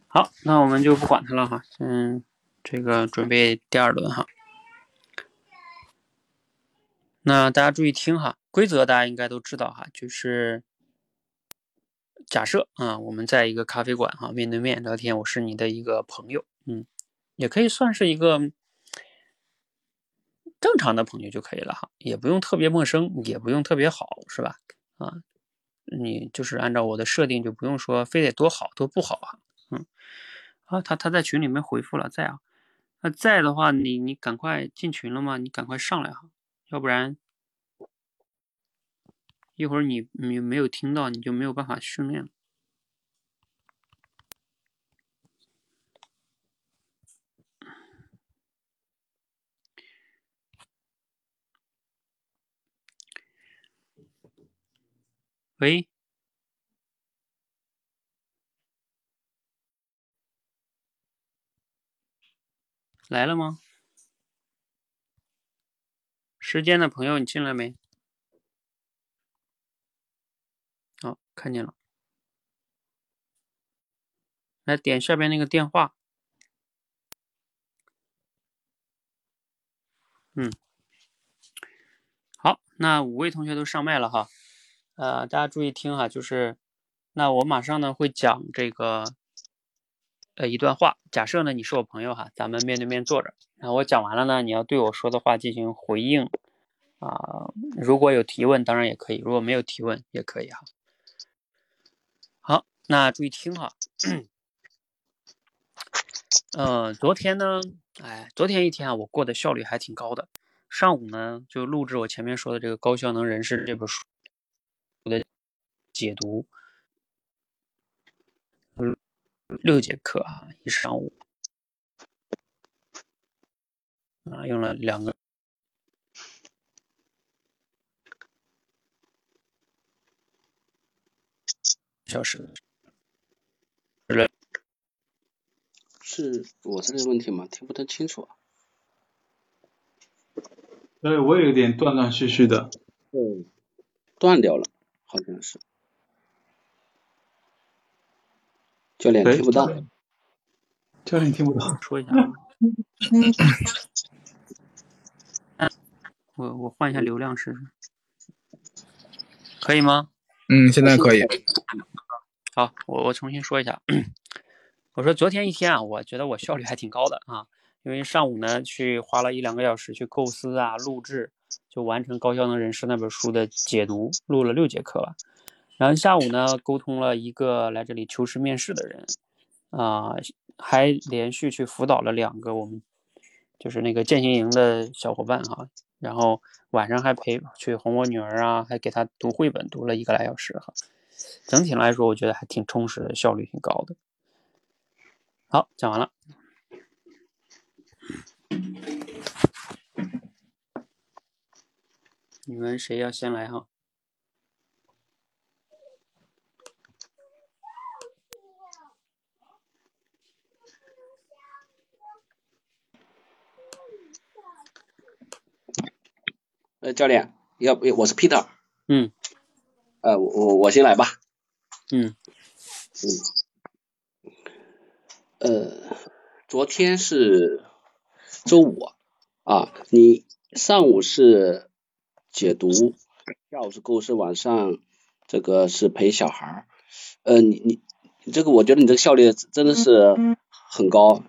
好，那我们就不管他了哈，嗯，这个准备第二轮哈。那大家注意听哈，规则大家应该都知道哈，就是假设啊，我们在一个咖啡馆哈，面对面聊天，我是你的一个朋友，嗯，也可以算是一个正常的朋友就可以了哈，也不用特别陌生，也不用特别好，是吧？啊，你就是按照我的设定，就不用说非得多好多不好啊，嗯，啊，他他在群里面回复了在啊，那在的话，你你赶快进群了吗？你赶快上来哈。要不然，一会儿你你没有听到，你就没有办法训练了。喂，来了吗？时间的朋友，你进来没？好，看见了。来点下边那个电话。嗯，好，那五位同学都上麦了哈。呃，大家注意听哈，就是那我马上呢会讲这个呃一段话。假设呢你是我朋友哈，咱们面对面坐着，然后我讲完了呢，你要对我说的话进行回应。啊，如果有提问，当然也可以；如果没有提问，也可以哈。那注意听哈。嗯，昨天呢，哎，昨天一天啊，我过的效率还挺高的。上午呢，就录制我前面说的这个《高效能人士》这本书我的解读，六节课啊，一上午啊，用了两个。小时，是我这个问题吗？听不太清楚啊。对，我也有点断断续续的。嗯，断掉了，好像是。教练听不到。教练听不到，说一下。我我换一下流量试试，可以吗？嗯，现在可以。好，我我重新说一下。我说昨天一天啊，我觉得我效率还挺高的啊，因为上午呢去花了一两个小时去构思啊、录制，就完成《高效能人士》那本书的解读，录了六节课了。然后下午呢，沟通了一个来这里求职面试的人，啊，还连续去辅导了两个我们就是那个践行营的小伙伴哈。然后晚上还陪去哄我女儿啊，还给她读绘本，读了一个来小时哈。整体来说，我觉得还挺充实的，效率挺高的。好，讲完了。你们谁要先来哈？呃，教练，要不我是 Peter。嗯。呃，我我我先来吧。嗯嗯，呃，昨天是周五啊，你上午是解读，下午是构思，晚上这个是陪小孩儿。呃，你你你这个，我觉得你这个效率真的是很高。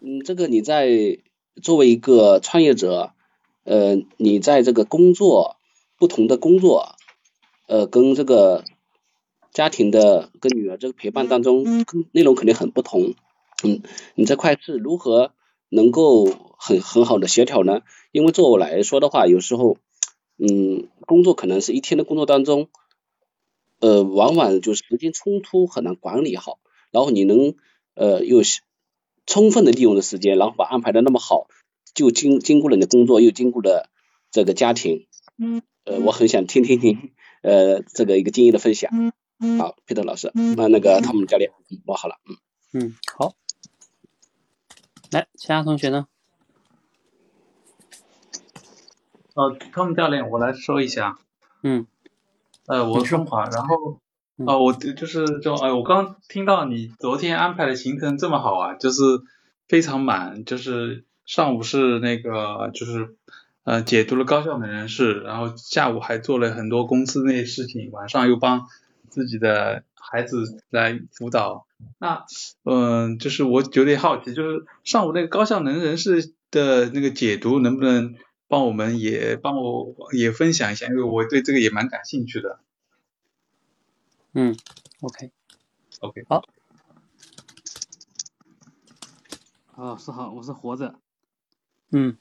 嗯，这个你在作为一个创业者，呃，你在这个工作不同的工作。呃，跟这个家庭的跟女儿这个陪伴当中，内容肯定很不同。嗯，你这块是如何能够很很好的协调呢？因为作我来说的话，有时候，嗯，工作可能是一天的工作当中，呃，往往就是时间冲突很难管理好。然后你能呃又充分的利用的时间，然后把安排的那么好，就经经过了你的工作，又经过了这个家庭，呃，我很想听听您呃这个一个经验的分享。好，Peter 老师，那那个汤姆教练，我好了，嗯嗯，好，来，其他同学呢？呃，汤姆教练，我来说一下。嗯。呃，我是中华，然后，呃，我就是就，哎，我刚听到你昨天安排的行程这么好啊，就是非常满，就是上午是那个就是呃解读了高效的人士，然后下午还做了很多公司那些事情，晚上又帮自己的孩子来辅导。那，嗯，就是我有点好奇，就是上午那个高效能人士的那个解读，能不能帮我们也帮我也分享一下？因为我对这个也蛮感兴趣的。嗯，OK，OK，好。老师好，我是活着。嗯。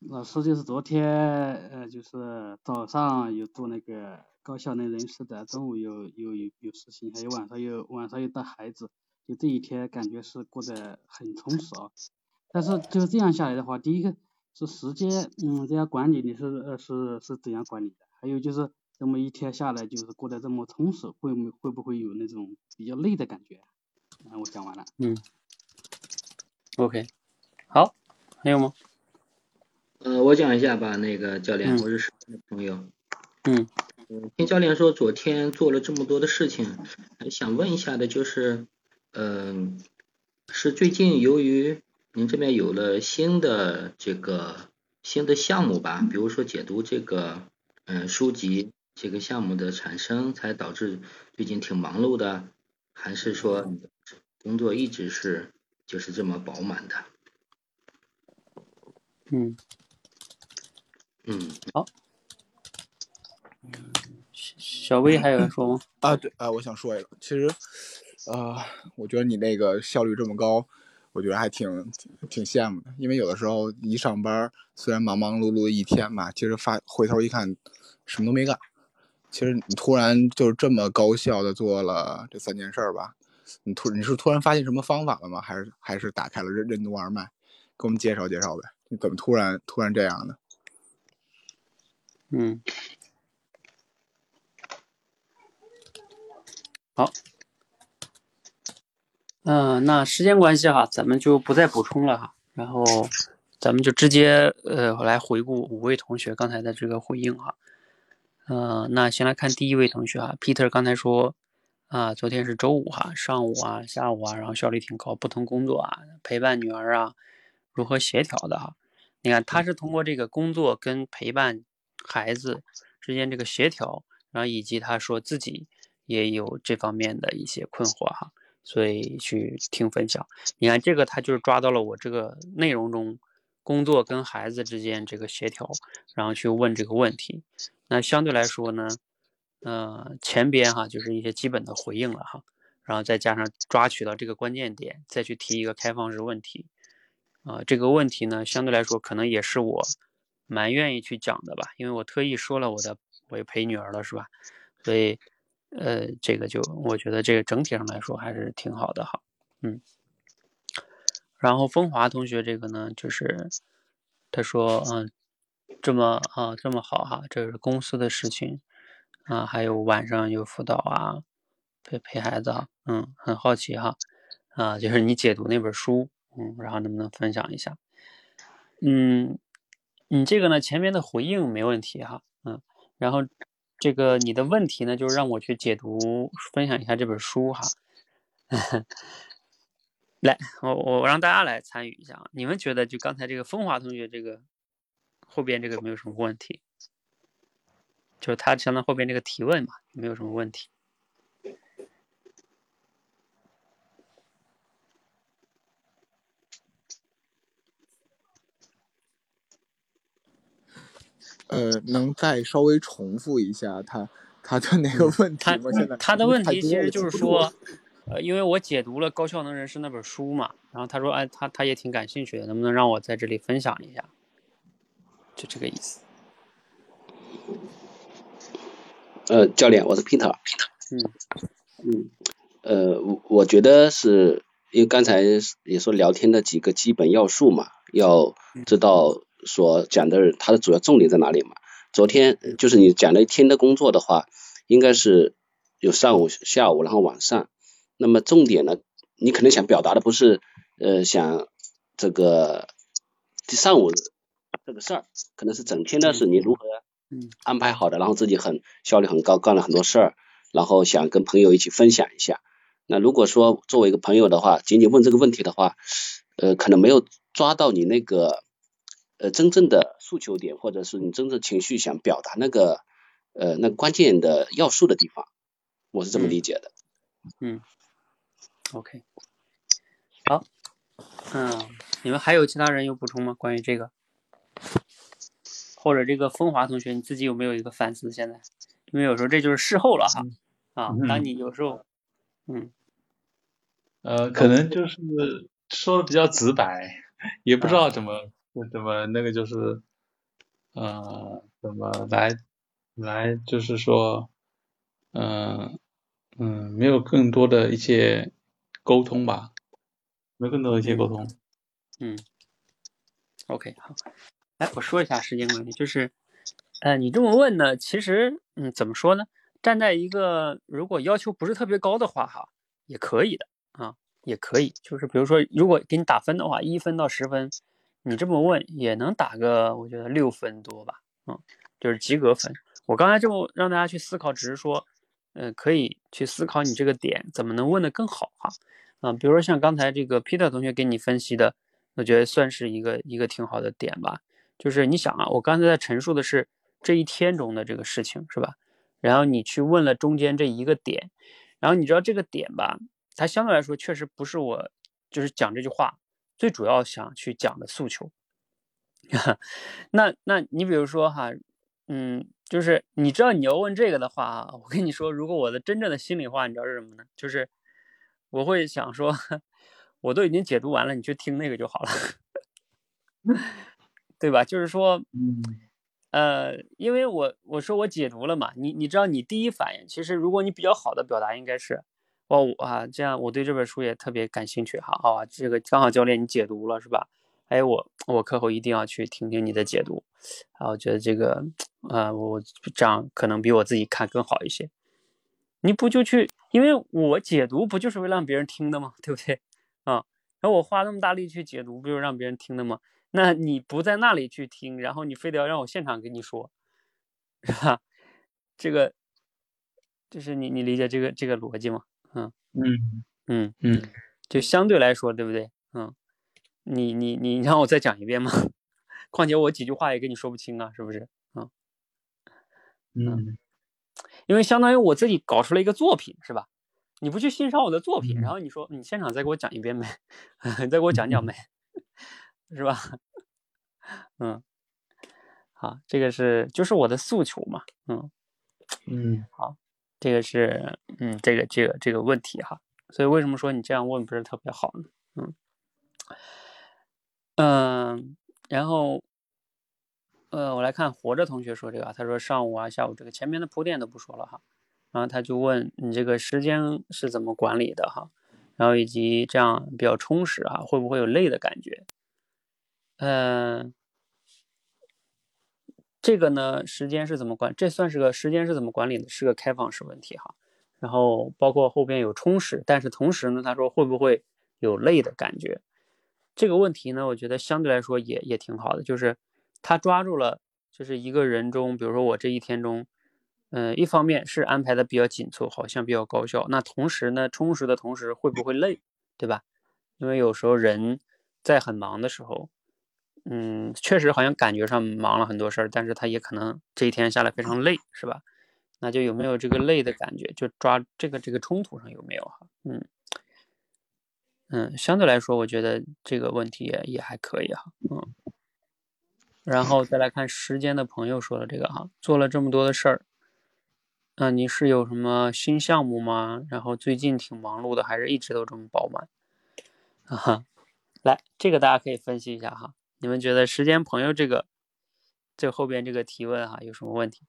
老师就是昨天呃，就是早上有做那个。高校内人士的，中午有有有有事情，还有晚上有晚上有带孩子，就这一天感觉是过得很充实啊。但是就这样下来的话，第一个是时间，嗯，这样管理你是呃是是怎样管理的？还有就是这么一天下来，就是过得这么充实，会不会不会有那种比较累的感觉？嗯，我讲完了。嗯。OK，好，还有吗？呃，我讲一下吧，那个教练，我是朋友。嗯。嗯，听教练说昨天做了这么多的事情，还想问一下的就是，嗯，是最近由于您这边有了新的这个新的项目吧，比如说解读这个嗯书籍这个项目的产生，才导致最近挺忙碌的，还是说工作一直是就是这么饱满的？嗯，嗯，好。小薇还有人说吗？啊，对啊，我想说一个，其实，呃，我觉得你那个效率这么高，我觉得还挺挺羡慕的。因为有的时候一上班，虽然忙忙碌碌一天吧，其实发回头一看，什么都没干。其实你突然就是这么高效的做了这三件事儿吧，你突你是突然发现什么方法了吗？还是还是打开了任任督二脉？给我们介绍介绍呗。你怎么突然突然这样的？嗯。好，嗯，那时间关系哈，咱们就不再补充了哈，然后咱们就直接呃来回顾五位同学刚才的这个回应哈，嗯，那先来看第一位同学哈，Peter 刚才说啊，昨天是周五哈，上午啊，下午啊，然后效率挺高，不同工作啊，陪伴女儿啊，如何协调的哈？你看他是通过这个工作跟陪伴孩子之间这个协调，然后以及他说自己。也有这方面的一些困惑哈，所以去听分享。你看这个，他就是抓到了我这个内容中工作跟孩子之间这个协调，然后去问这个问题。那相对来说呢，呃，前边哈就是一些基本的回应了哈，然后再加上抓取到这个关键点，再去提一个开放式问题。啊，这个问题呢，相对来说可能也是我蛮愿意去讲的吧，因为我特意说了我的我也陪女儿了是吧，所以。呃，这个就我觉得这个整体上来说还是挺好的哈，嗯。然后风华同学这个呢，就是他说，嗯，这么啊这么好哈，这是公司的事情啊，还有晚上有辅导啊，陪陪孩子哈，嗯，很好奇哈，啊，就是你解读那本书，嗯，然后能不能分享一下？嗯，你这个呢，前面的回应没问题哈，嗯，然后。这个你的问题呢，就是让我去解读、分享一下这本书哈。来，我我让大家来参与一下啊。你们觉得就刚才这个风华同学这个后边这个没有什么问题？就是他相当后边这个提问嘛，没有什么问题。呃，能再稍微重复一下他他的那个问题吗？现在他的问题其实就是说，呃，因为我解读了《高效能人士》那本书嘛，然后他说，哎，他他也挺感兴趣的，能不能让我在这里分享一下？就这个意思。呃，教练，我是 Peter。嗯嗯，呃，我我觉得是因为刚才也说聊天的几个基本要素嘛，要知道所讲的它的主要重点在哪里嘛。昨天就是你讲了一天的工作的话，应该是有上午、下午，然后晚上。那么重点呢，你可能想表达的不是呃想这个上午这个事儿，可能是整天的是你如何安排好的，然后自己很效率很高，干了很多事儿，然后想跟朋友一起分享一下。那如果说作为一个朋友的话，仅仅问这个问题的话，呃，可能没有抓到你那个呃真正的诉求点，或者是你真正情绪想表达那个呃那关键的要素的地方，我是这么理解的。嗯，OK，好，嗯，你们还有其他人有补充吗？关于这个，或者这个风华同学你自己有没有一个反思？现在，因为有时候这就是事后了哈，啊，当你有时候，嗯。呃，可能就是说的比较直白，也不知道怎么怎么那个就是，呃，怎么来来就是说，嗯嗯，没有更多的一些沟通吧，没有更多的一些沟通。嗯，OK，好，哎，我说一下时间问题，就是，呃，你这么问呢，其实，嗯，怎么说呢？站在一个如果要求不是特别高的话，哈，也可以的。啊，也可以，就是比如说，如果给你打分的话，一分到十分，你这么问也能打个，我觉得六分多吧，嗯，就是及格分。我刚才这么让大家去思考，只是说，嗯，可以去思考你这个点怎么能问得更好哈，啊，比如说像刚才这个 Peter 同学给你分析的，我觉得算是一个一个挺好的点吧。就是你想啊，我刚才在陈述的是这一天中的这个事情是吧？然后你去问了中间这一个点，然后你知道这个点吧？它相对来说确实不是我就是讲这句话最主要想去讲的诉求。那那你比如说哈，嗯，就是你知道你要问这个的话啊，我跟你说，如果我的真正的心里话，你知道是什么呢？就是我会想说，我都已经解读完了，你去听那个就好了，对吧？就是说，呃，因为我我说我解读了嘛，你你知道你第一反应，其实如果你比较好的表达应该是。哦我啊，这样我对这本书也特别感兴趣哈。哦，这个刚好教练你解读了是吧？哎，我我课后一定要去听听你的解读。啊，我觉得这个，啊，我这样可能比我自己看更好一些。你不就去？因为我解读不就是为了让别人听的吗？对不对？啊，然后我花那么大力去解读，不就是让别人听的吗？那你不在那里去听，然后你非得要让我现场跟你说，是吧？这个就是你你理解这个这个逻辑吗？嗯嗯嗯嗯，就相对来说，对不对？嗯，你你你让我再讲一遍吗？况且我几句话也跟你说不清啊，是不是？嗯嗯，因为相当于我自己搞出了一个作品，是吧？你不去欣赏我的作品，然后你说你现场再给我讲一遍呗，再给我讲讲呗，是吧？嗯，好，这个是就是我的诉求嘛，嗯嗯，好。这个是，嗯，这个这个这个问题哈，所以为什么说你这样问不是特别好呢？嗯，嗯，然后，呃，我来看活着同学说这个，他说上午啊、下午这个前面的铺垫都不说了哈，然后他就问你这个时间是怎么管理的哈，然后以及这样比较充实啊，会不会有累的感觉？嗯。这个呢，时间是怎么管？这算是个时间是怎么管理的？是个开放式问题哈。然后包括后边有充实，但是同时呢，他说会不会有累的感觉？这个问题呢，我觉得相对来说也也挺好的，就是他抓住了，就是一个人中，比如说我这一天中，嗯，一方面是安排的比较紧凑，好像比较高效。那同时呢，充实的同时会不会累，对吧？因为有时候人在很忙的时候。嗯，确实好像感觉上忙了很多事儿，但是他也可能这一天下来非常累，是吧？那就有没有这个累的感觉？就抓这个这个冲突上有没有哈？嗯嗯，相对来说，我觉得这个问题也也还可以哈。嗯，然后再来看时间的朋友说的这个哈，做了这么多的事儿，那你是有什么新项目吗？然后最近挺忙碌的，还是一直都这么饱满？啊哈，来，这个大家可以分析一下哈。你们觉得时间朋友这个最后边这个提问哈有什么问题？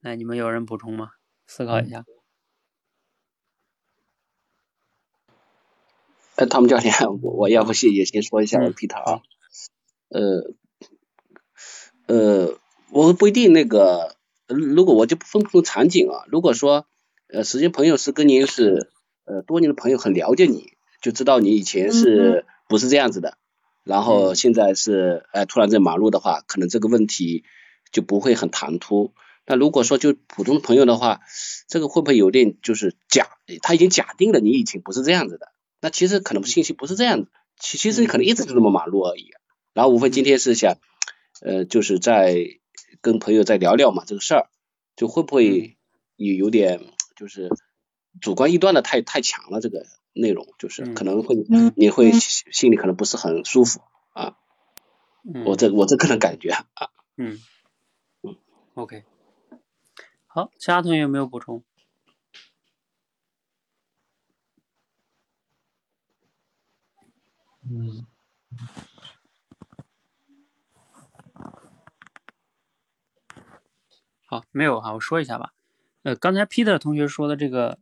那，你们有人补充吗？思考一下。哎，汤姆教练，我我要不先也先说一下 Peter 啊，呃呃，我不一定那个，如果我就分不同场景啊，如果说呃，时间朋友是跟您是呃多年的朋友，很了解你，就知道你以前是不是这样子的，然后现在是哎突然在忙碌的话，可能这个问题就不会很唐突。那如果说就普通朋友的话，这个会不会有点就是假，他已经假定了你以前不是这样子的？那其实可能信息不是这样子，其其实你可能一直就这么忙碌而已。然后无非今天是想，呃，就是在跟朋友再聊聊嘛这个事儿，就会不会有有点就是主观臆断的太太强了，这个内容就是可能会你会心里可能不是很舒服啊。我这我这个人感觉啊。嗯嗯，OK，好，其他同学有没有补充？嗯，好，没有哈，我说一下吧。呃，刚才 Peter 同学说的这个，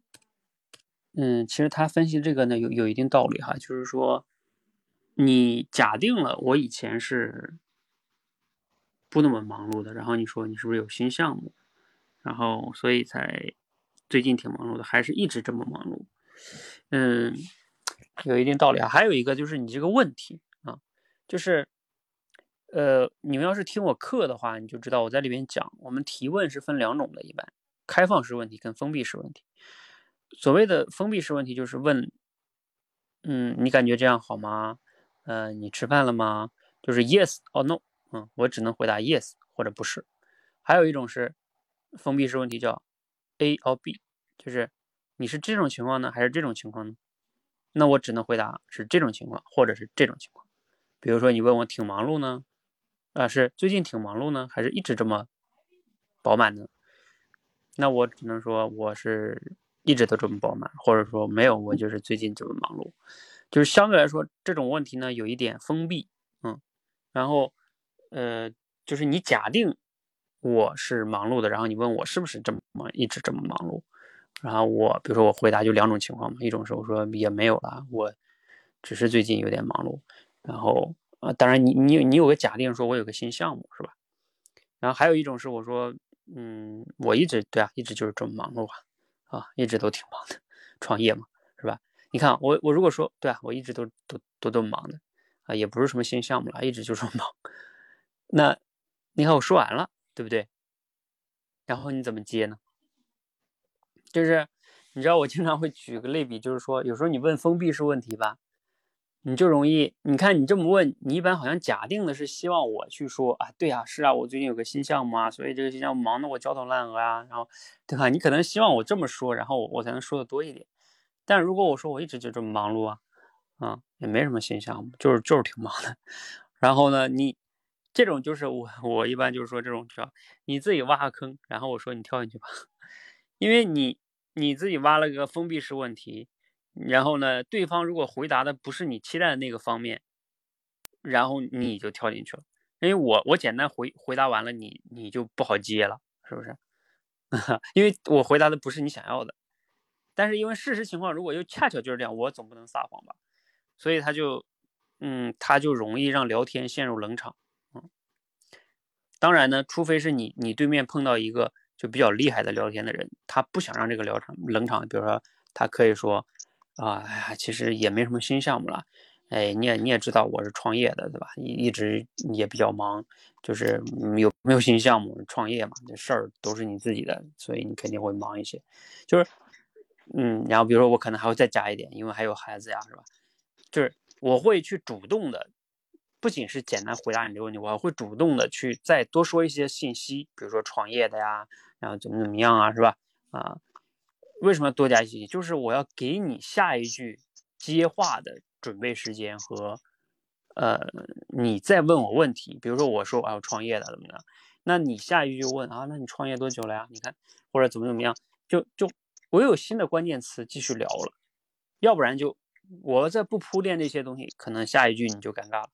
嗯，其实他分析这个呢，有有一定道理哈，就是说，你假定了我以前是不那么忙碌的，然后你说你是不是有新项目，然后所以才最近挺忙碌的，还是一直这么忙碌？嗯。有一定道理啊，还有一个就是你这个问题啊，就是，呃，你们要是听我课的话，你就知道我在里面讲，我们提问是分两种的，一般开放式问题跟封闭式问题。所谓的封闭式问题就是问，嗯，你感觉这样好吗？呃，你吃饭了吗？就是 yes or no，嗯，我只能回答 yes 或者不是。还有一种是封闭式问题，叫 A or B，就是你是这种情况呢，还是这种情况呢？那我只能回答是这种情况，或者是这种情况。比如说你问我挺忙碌呢，啊，是最近挺忙碌呢，还是一直这么饱满呢？那我只能说我是一直都这么饱满，或者说没有，我就是最近这么忙碌。就是相对来说，这种问题呢有一点封闭，嗯，然后呃，就是你假定我是忙碌的，然后你问我是不是这么忙，一直这么忙碌。然后我比如说我回答就两种情况嘛，一种是我说也没有啦，我只是最近有点忙碌。然后啊，当然你你你有个假定说我有个新项目是吧？然后还有一种是我说嗯，我一直对啊，一直就是这么忙碌啊，啊，一直都挺忙的，创业嘛是吧？你看我我如果说对啊，我一直都都都这么忙的啊，也不是什么新项目了，一直就这么忙。那你看我说完了对不对？然后你怎么接呢？就是，你知道我经常会举个类比，就是说，有时候你问封闭式问题吧，你就容易，你看你这么问，你一般好像假定的是希望我去说啊，对啊，是啊，我最近有个新项目啊，所以这个新项目忙得我焦头烂额啊，然后，对吧？你可能希望我这么说，然后我才能说的多一点。但如果我说我一直就这么忙碌啊，啊，也没什么新项目，就是就是挺忙的。然后呢，你这种就是我我一般就是说这种叫你自己挖个坑，然后我说你跳进去吧，因为你。你自己挖了个封闭式问题，然后呢，对方如果回答的不是你期待的那个方面，然后你就跳进去了，因为我我简单回回答完了，你你就不好接了，是不是？因为我回答的不是你想要的，但是因为事实情况如果又恰巧就是这样，我总不能撒谎吧，所以他就，嗯，他就容易让聊天陷入冷场，嗯，当然呢，除非是你你对面碰到一个。就比较厉害的聊天的人，他不想让这个聊场冷场。比如说，他可以说：“啊，哎呀，其实也没什么新项目了。哎，你也你也知道我是创业的，对吧？一一直也比较忙，就是有没有新项目？创业嘛，这事儿都是你自己的，所以你肯定会忙一些。就是，嗯，然后比如说我可能还会再加一点，因为还有孩子呀，是吧？就是我会去主动的。”不仅是简单回答你这个问题，我还会主动的去再多说一些信息，比如说创业的呀，然后怎么怎么样啊，是吧？啊，为什么要多加信息？就是我要给你下一句接话的准备时间和，呃，你再问我问题，比如说我说我要创业的怎么样，那你下一句就问啊，那你创业多久了呀？你看或者怎么怎么样，就就我有新的关键词继续聊了，要不然就我再不铺垫这些东西，可能下一句你就尴尬了。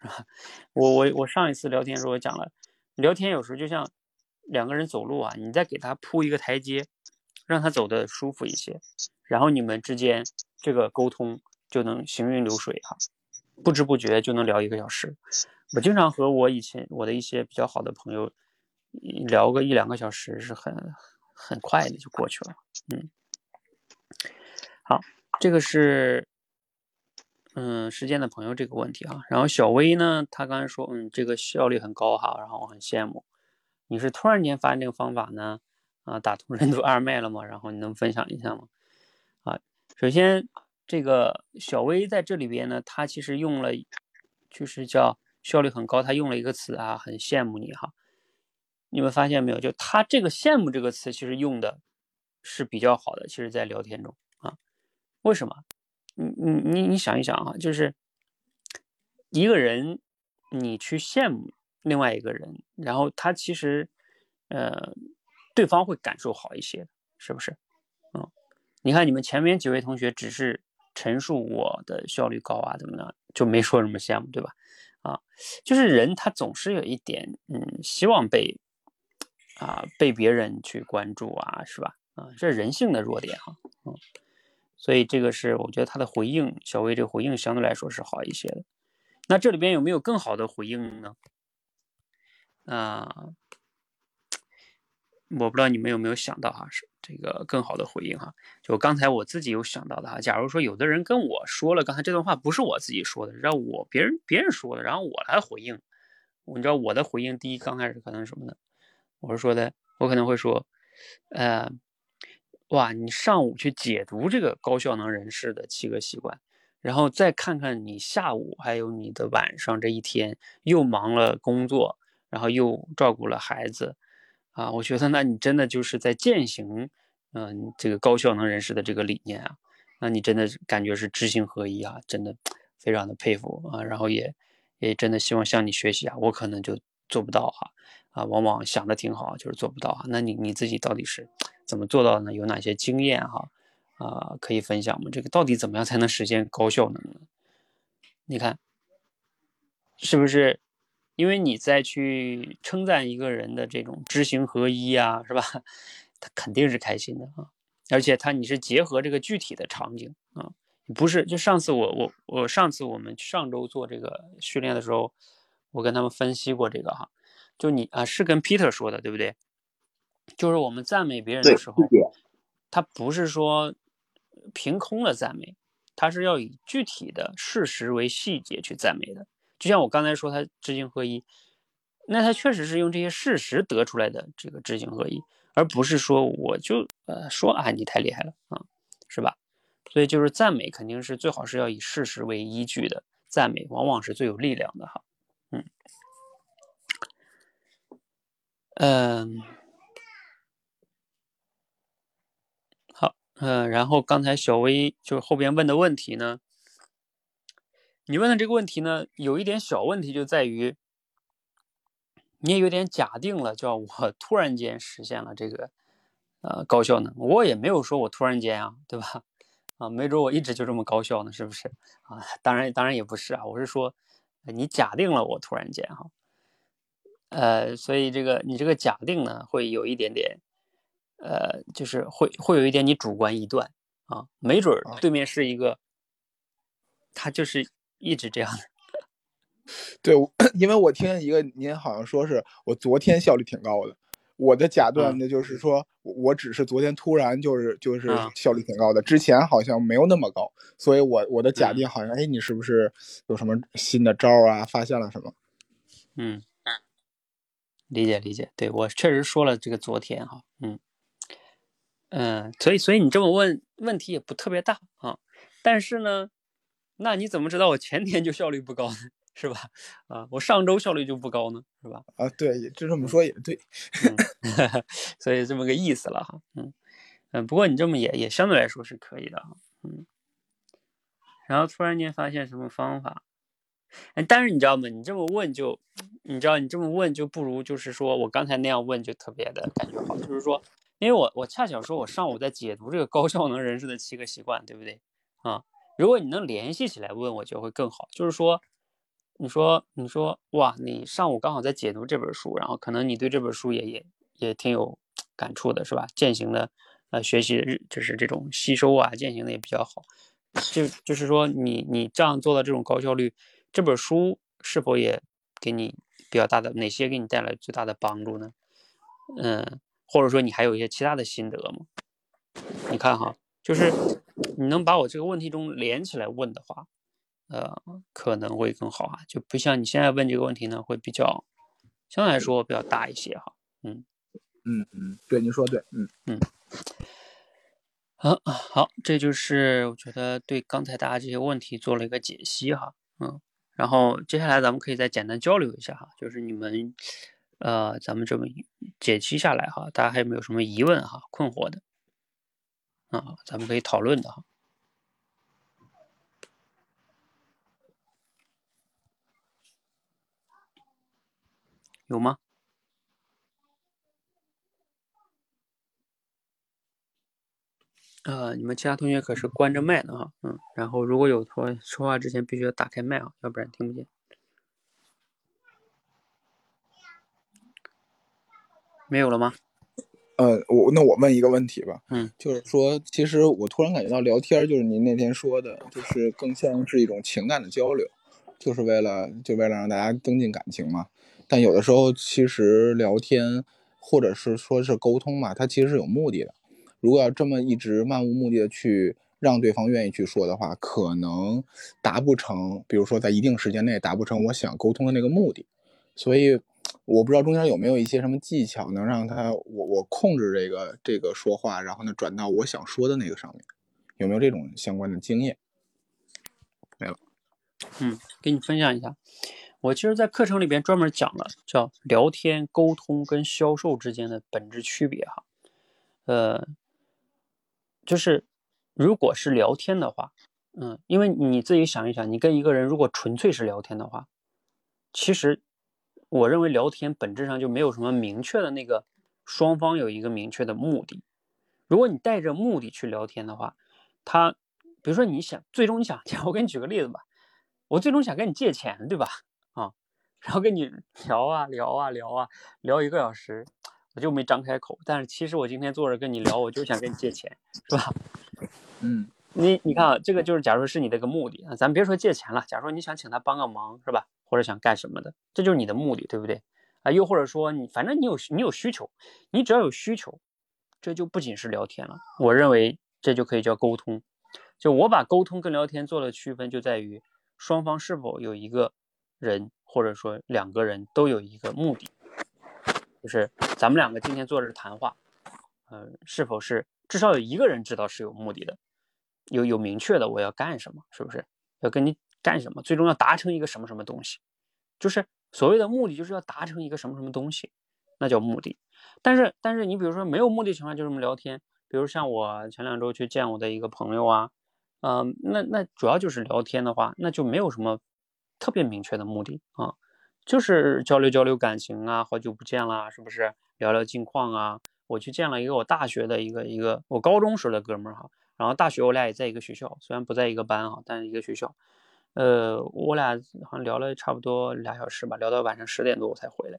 是吧我我我上一次聊天时候我讲了，聊天有时候就像两个人走路啊，你再给他铺一个台阶，让他走的舒服一些，然后你们之间这个沟通就能行云流水哈，不知不觉就能聊一个小时。我经常和我以前我的一些比较好的朋友聊个一两个小时是很很快的就过去了，嗯。好，这个是。嗯，时间的朋友这个问题啊，然后小薇呢，她刚才说，嗯，这个效率很高哈，然后我很羡慕。你是突然间发现这个方法呢？啊，打通任督二脉了吗？然后你能分享一下吗？啊，首先这个小薇在这里边呢，她其实用了，就是叫效率很高，她用了一个词啊，很羡慕你哈。你们发现没有？就她这个羡慕这个词，其实用的是比较好的，其实在聊天中啊，为什么？你你你你想一想啊，就是一个人，你去羡慕另外一个人，然后他其实，呃，对方会感受好一些，是不是？嗯，你看你们前面几位同学只是陈述我的效率高啊，怎么的，就没说什么羡慕，对吧？啊，就是人他总是有一点，嗯，希望被啊被别人去关注啊，是吧？啊，这是人性的弱点哈，嗯。所以这个是我觉得他的回应，小薇这个回应相对来说是好一些的。那这里边有没有更好的回应呢？啊，我不知道你们有没有想到哈，是这个更好的回应哈。就刚才我自己有想到的哈，假如说有的人跟我说了刚才这段话不是我自己说的，让我别人别人说的，然后我来回应，你知道我的回应第一刚开始可能是什么呢？我是说的，我可能会说，呃。哇，你上午去解读这个高效能人士的七个习惯，然后再看看你下午还有你的晚上这一天又忙了工作，然后又照顾了孩子，啊，我觉得那你真的就是在践行，嗯，这个高效能人士的这个理念啊，那你真的感觉是知行合一啊，真的非常的佩服啊，然后也也真的希望向你学习啊，我可能就做不到哈，啊，往往想的挺好，就是做不到啊，那你你自己到底是？怎么做到的呢？有哪些经验哈？啊，可以分享吗？这个到底怎么样才能实现高效能呢？你看，是不是？因为你再去称赞一个人的这种知行合一啊，是吧？他肯定是开心的啊。而且他你是结合这个具体的场景啊，不是就上次我我我上次我们上周做这个训练的时候，我跟他们分析过这个哈，就你啊是跟 Peter 说的对不对？就是我们赞美别人的时候，他不是说凭空的赞美，他是要以具体的事实为细节去赞美的。就像我刚才说他知行合一，那他确实是用这些事实得出来的这个知行合一，而不是说我就呃说啊你太厉害了啊，是吧？所以就是赞美肯定是最好是要以事实为依据的，赞美往往是最有力量的哈。嗯，嗯。嗯，然后刚才小薇就是后边问的问题呢，你问的这个问题呢，有一点小问题就在于，你也有点假定了，叫我 突然间实现了这个呃高效能，我也没有说我突然间啊，对吧？啊，没准我一直就这么高效呢，是不是？啊，当然当然也不是啊，我是说你假定了我突然间哈，呃，所以这个你这个假定呢，会有一点点。呃，就是会会有一点你主观臆断啊，没准对面是一个，他就是一直这样的。对，因为我听见一个，您好像说是我昨天效率挺高的，我的假断呢就是说我只是昨天突然就是就是效率挺高的，之前好像没有那么高，所以我我的假定好像哎，你是不是有什么新的招啊？发现了什么？嗯，理解理解，对我确实说了这个昨天哈，嗯。嗯，所以所以你这么问问题也不特别大啊，但是呢，那你怎么知道我前天就效率不高呢？是吧？啊，我上周效率就不高呢，是吧？啊，对，就这么说也对，所以这么个意思了哈，嗯嗯，不过你这么也也相对来说是可以的哈，嗯，然后突然间发现什么方法，哎，但是你知道吗？你这么问就，你知道你这么问就不如就是说我刚才那样问就特别的感觉好，就是说。因为我我恰巧说，我上午在解读这个高效能人士的七个习惯，对不对啊？如果你能联系起来问，我觉得会更好。就是说，你说你说哇，你上午刚好在解读这本书，然后可能你对这本书也也也挺有感触的，是吧？践行的呃学习日就是这种吸收啊，践行的也比较好。就就是说你你这样做的这种高效率，这本书是否也给你比较大的哪些给你带来最大的帮助呢？嗯，或者说你还有一些其他的心得吗？你看哈，就是你能把我这个问题中连起来问的话。呃，可能会更好啊，就不像你现在问这个问题呢，会比较相对来说比较大一些哈。嗯嗯嗯，对，你说对，嗯嗯。好，好，这就是我觉得对刚才大家这些问题做了一个解析哈。嗯，然后接下来咱们可以再简单交流一下哈，就是你们呃，咱们这么解析下来哈，大家还有没有什么疑问哈、困惑的啊？咱们可以讨论的哈。有吗？呃，你们其他同学可是关着麦的哈，嗯，然后如果有说说话之前必须要打开麦啊，要不然听不见。没有了吗？呃，我那我问一个问题吧，嗯，就是说，其实我突然感觉到聊天，就是您那天说的，就是更像是一种情感的交流，就是为了就为了让大家增进感情嘛。但有的时候，其实聊天或者是说是沟通嘛，它其实是有目的的。如果要这么一直漫无目的的去让对方愿意去说的话，可能达不成，比如说在一定时间内达不成我想沟通的那个目的。所以我不知道中间有没有一些什么技巧，能让他我我控制这个这个说话，然后呢转到我想说的那个上面，有没有这种相关的经验？没了。嗯，给你分享一下。我其实，在课程里边专门讲了，叫聊天沟通跟销售之间的本质区别哈。呃，就是如果是聊天的话，嗯，因为你自己想一想，你跟一个人如果纯粹是聊天的话，其实我认为聊天本质上就没有什么明确的那个双方有一个明确的目的。如果你带着目的去聊天的话，他比如说你想最终你想，我给你举个例子吧，我最终想跟你借钱，对吧？啊，然后跟你聊啊聊啊聊啊聊一个小时，我就没张开口。但是其实我今天坐着跟你聊，我就想跟你借钱，是吧？嗯，你你看啊，这个就是假如是你的一个目的啊，咱别说借钱了，假如说你想请他帮个忙，是吧？或者想干什么的，这就是你的目的，对不对？啊，又或者说你反正你有你有需求，你只要有需求，这就不仅是聊天了。我认为这就可以叫沟通。就我把沟通跟聊天做了区分，就在于双方是否有一个。人或者说两个人都有一个目的，就是咱们两个今天坐这谈话，嗯，是否是至少有一个人知道是有目的的，有有明确的我要干什么，是不是要跟你干什么？最终要达成一个什么什么东西，就是所谓的目的就是要达成一个什么什么东西，那叫目的。但是但是你比如说没有目的情况就这么聊天，比如像我前两周去见我的一个朋友啊，嗯，那那主要就是聊天的话，那就没有什么。特别明确的目的啊，就是交流交流感情啊，好久不见啦，是不是？聊聊近况啊。我去见了一个我大学的一个一个我高中时候的哥们儿哈，然后大学我俩也在一个学校，虽然不在一个班啊，但是一个学校。呃，我俩好像聊了差不多俩小时吧，聊到晚上十点多我才回来。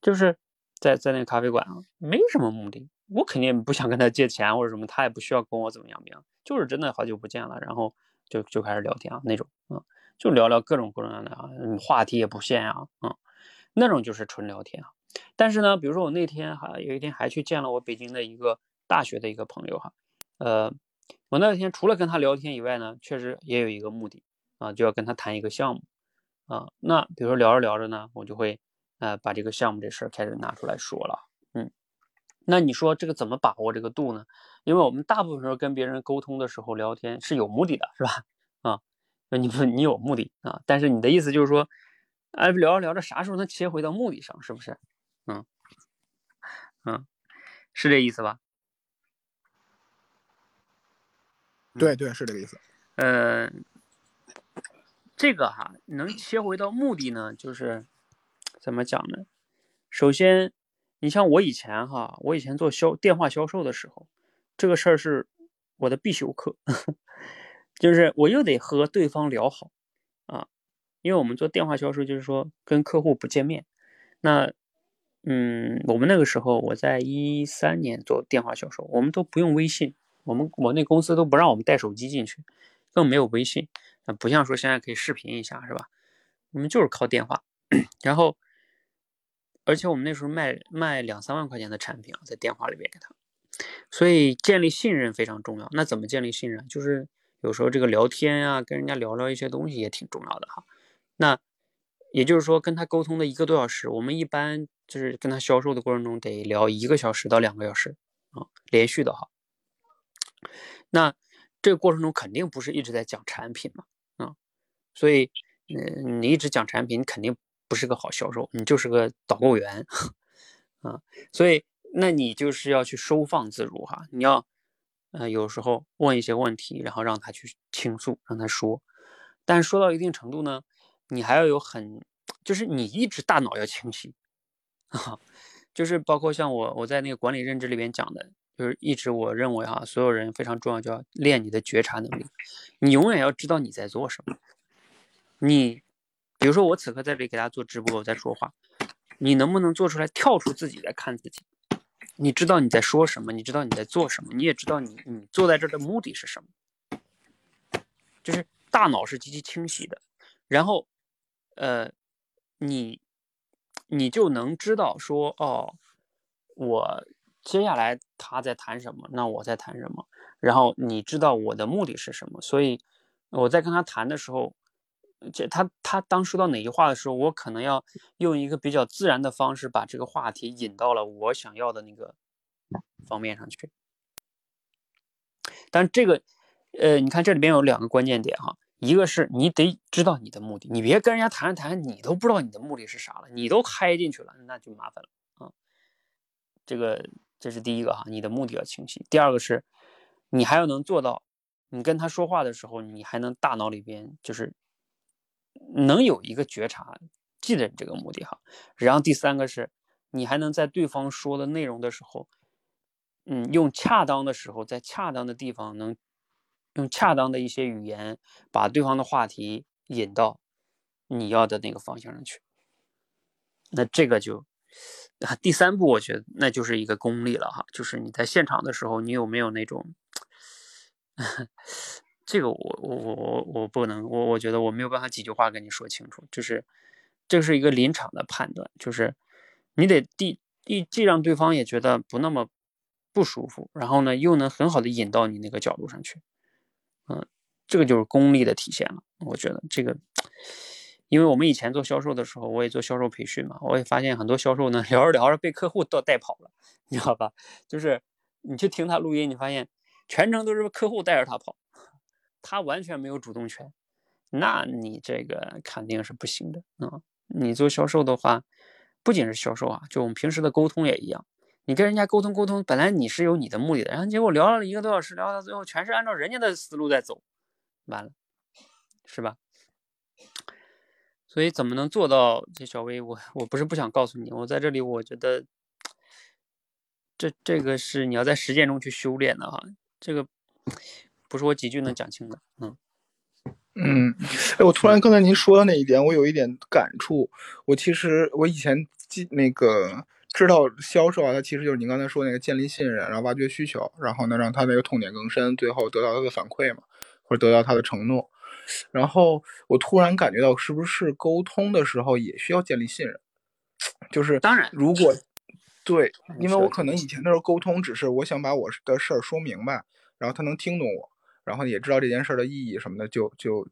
就是在在那个咖啡馆啊，没什么目的，我肯定不想跟他借钱或者什么，他也不需要跟我怎么样怎么样，就是真的好久不见了，然后就就开始聊天啊那种啊。就聊聊各种各样的啊，话题也不限啊，嗯，那种就是纯聊天啊。但是呢，比如说我那天还有一天还去见了我北京的一个大学的一个朋友哈，呃，我那天除了跟他聊天以外呢，确实也有一个目的啊，就要跟他谈一个项目啊。那比如说聊着聊着呢，我就会呃把这个项目这事儿开始拿出来说了，嗯，那你说这个怎么把握这个度呢？因为我们大部分时候跟别人沟通的时候聊天是有目的的，是吧？啊。那你不你有目的啊？但是你的意思就是说，哎，聊着聊着，啥时候能切回到目的上？是不是？嗯嗯，是这意思吧？对对，是这个意思。呃，这个哈，能切回到目的呢，就是怎么讲呢？首先，你像我以前哈，我以前做销电话销售的时候，这个事儿是我的必修课。就是我又得和对方聊好啊，因为我们做电话销售，就是说跟客户不见面，那嗯，我们那个时候我在一三年做电话销售，我们都不用微信，我们我那公司都不让我们带手机进去，更没有微信，不像说现在可以视频一下是吧？我们就是靠电话，然后。而且我们那时候卖卖两三万块钱的产品啊，在电话里边给他，所以建立信任非常重要。那怎么建立信任？就是有时候这个聊天啊，跟人家聊聊一些东西也挺重要的哈。那也就是说，跟他沟通的一个多小时，我们一般就是跟他销售的过程中得聊一个小时到两个小时啊，连续的哈。那这个过程中肯定不是一直在讲产品嘛啊，所以嗯，你一直讲产品，你肯定。不是个好销售，你就是个导购员 啊，所以那你就是要去收放自如哈，你要，呃，有时候问一些问题，然后让他去倾诉，让他说，但说到一定程度呢，你还要有很，就是你一直大脑要清晰 啊，就是包括像我我在那个管理认知里边讲的，就是一直我认为哈，所有人非常重要，就要练你的觉察能力，你永远要知道你在做什么，你。比如说，我此刻在这里给大家做直播，我在说话，你能不能做出来，跳出自己来看自己？你知道你在说什么，你知道你在做什么，你也知道你你坐在这儿的目的是什么？就是大脑是极其清晰的，然后，呃，你你就能知道说，哦，我接下来他在谈什么，那我在谈什么，然后你知道我的目的是什么，所以我在跟他谈的时候。这他他当说到哪句话的时候，我可能要用一个比较自然的方式把这个话题引到了我想要的那个方面上去。但这个，呃，你看这里边有两个关键点哈，一个是你得知道你的目的，你别跟人家谈着谈，你都不知道你的目的是啥了，你都嗨进去了，那就麻烦了啊。这个这是第一个哈，你的目的要清晰。第二个是，你还要能做到，你跟他说话的时候，你还能大脑里边就是。能有一个觉察，记得你这个目的哈。然后第三个是，你还能在对方说的内容的时候，嗯，用恰当的时候，在恰当的地方，能用恰当的一些语言，把对方的话题引到你要的那个方向上去。那这个就，啊，第三步，我觉得那就是一个功力了哈，就是你在现场的时候，你有没有那种。这个我我我我我不能，我我觉得我没有办法几句话跟你说清楚，就是这是一个临场的判断，就是你得第第既让对方也觉得不那么不舒服，然后呢又能很好的引到你那个角度上去，嗯，这个就是功力的体现了。我觉得这个，因为我们以前做销售的时候，我也做销售培训嘛，我也发现很多销售呢 聊着聊着被客户都带跑了，你知道吧？就是你去听他录音，你发现全程都是客户带着他跑。他完全没有主动权，那你这个肯定是不行的啊！你做销售的话，不仅是销售啊，就我们平时的沟通也一样。你跟人家沟通沟通，本来你是有你的目的的，然后结果聊了一个多小时，聊到最后全是按照人家的思路在走，完了，是吧？所以怎么能做到？这小薇，我我不是不想告诉你，我在这里，我觉得这这个是你要在实践中去修炼的哈，这个。不是我几句能讲清的，嗯嗯，哎，我突然刚才您说的那一点，我有一点感触。我其实我以前记那个知道销售啊，它其实就是您刚才说那个建立信任，然后挖掘需求，然后呢让他那个痛点更深，最后得到他的反馈嘛，或者得到他的承诺。然后我突然感觉到，是不是沟通的时候也需要建立信任？就是当然，如果对，因为我可能以前的时候沟通只是我想把我的事儿说明白，然后他能听懂我。然后也知道这件事的意义什么的，就就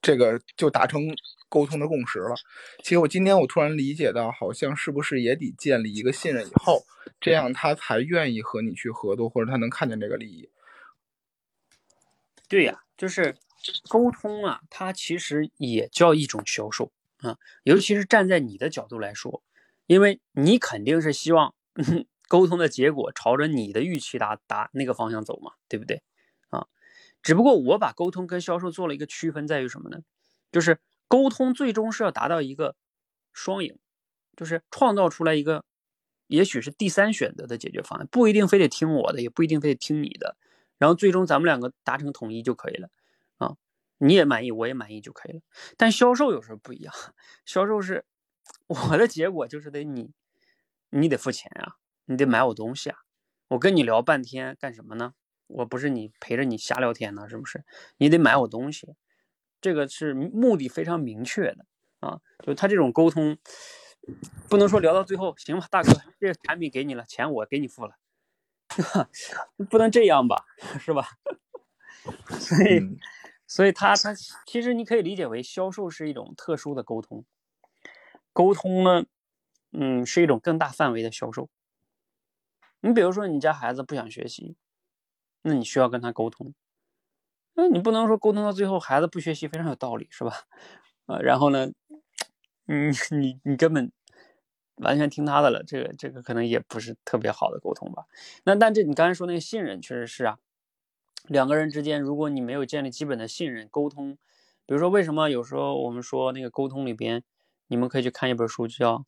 这个就达成沟通的共识了。其实我今天我突然理解到，好像是不是也得建立一个信任以后，这样他才愿意和你去合作，或者他能看见这个利益。对呀，就是沟通啊，它其实也叫一种销售啊，尤其是站在你的角度来说，因为你肯定是希望 沟通的结果朝着你的预期达达那个方向走嘛，对不对啊？只不过我把沟通跟销售做了一个区分，在于什么呢？就是沟通最终是要达到一个双赢，就是创造出来一个也许是第三选择的解决方案，不一定非得听我的，也不一定非得听你的，然后最终咱们两个达成统一就可以了，你也满意，我也满意就可以了。但销售有时候不一样，销售是 我的结果就是得你你得付钱啊，你得买我东西啊。我跟你聊半天干什么呢？我不是你陪着你瞎聊天呢，是不是？你得买我东西，这个是目的非常明确的啊。就他这种沟通，不能说聊到最后，行吧，大哥，这个产品给你了，钱我给你付了，不能这样吧，是吧？所以，所以他他其实你可以理解为销售是一种特殊的沟通，沟通呢，嗯，是一种更大范围的销售。你比如说，你家孩子不想学习，那你需要跟他沟通。那你不能说沟通到最后，孩子不学习非常有道理，是吧？啊，然后呢，嗯，你你根本完全听他的了，这个这个可能也不是特别好的沟通吧？那但这你刚才说那个信任，确实是啊。两个人之间，如果你没有建立基本的信任沟通，比如说为什么有时候我们说那个沟通里边，你们可以去看一本书叫。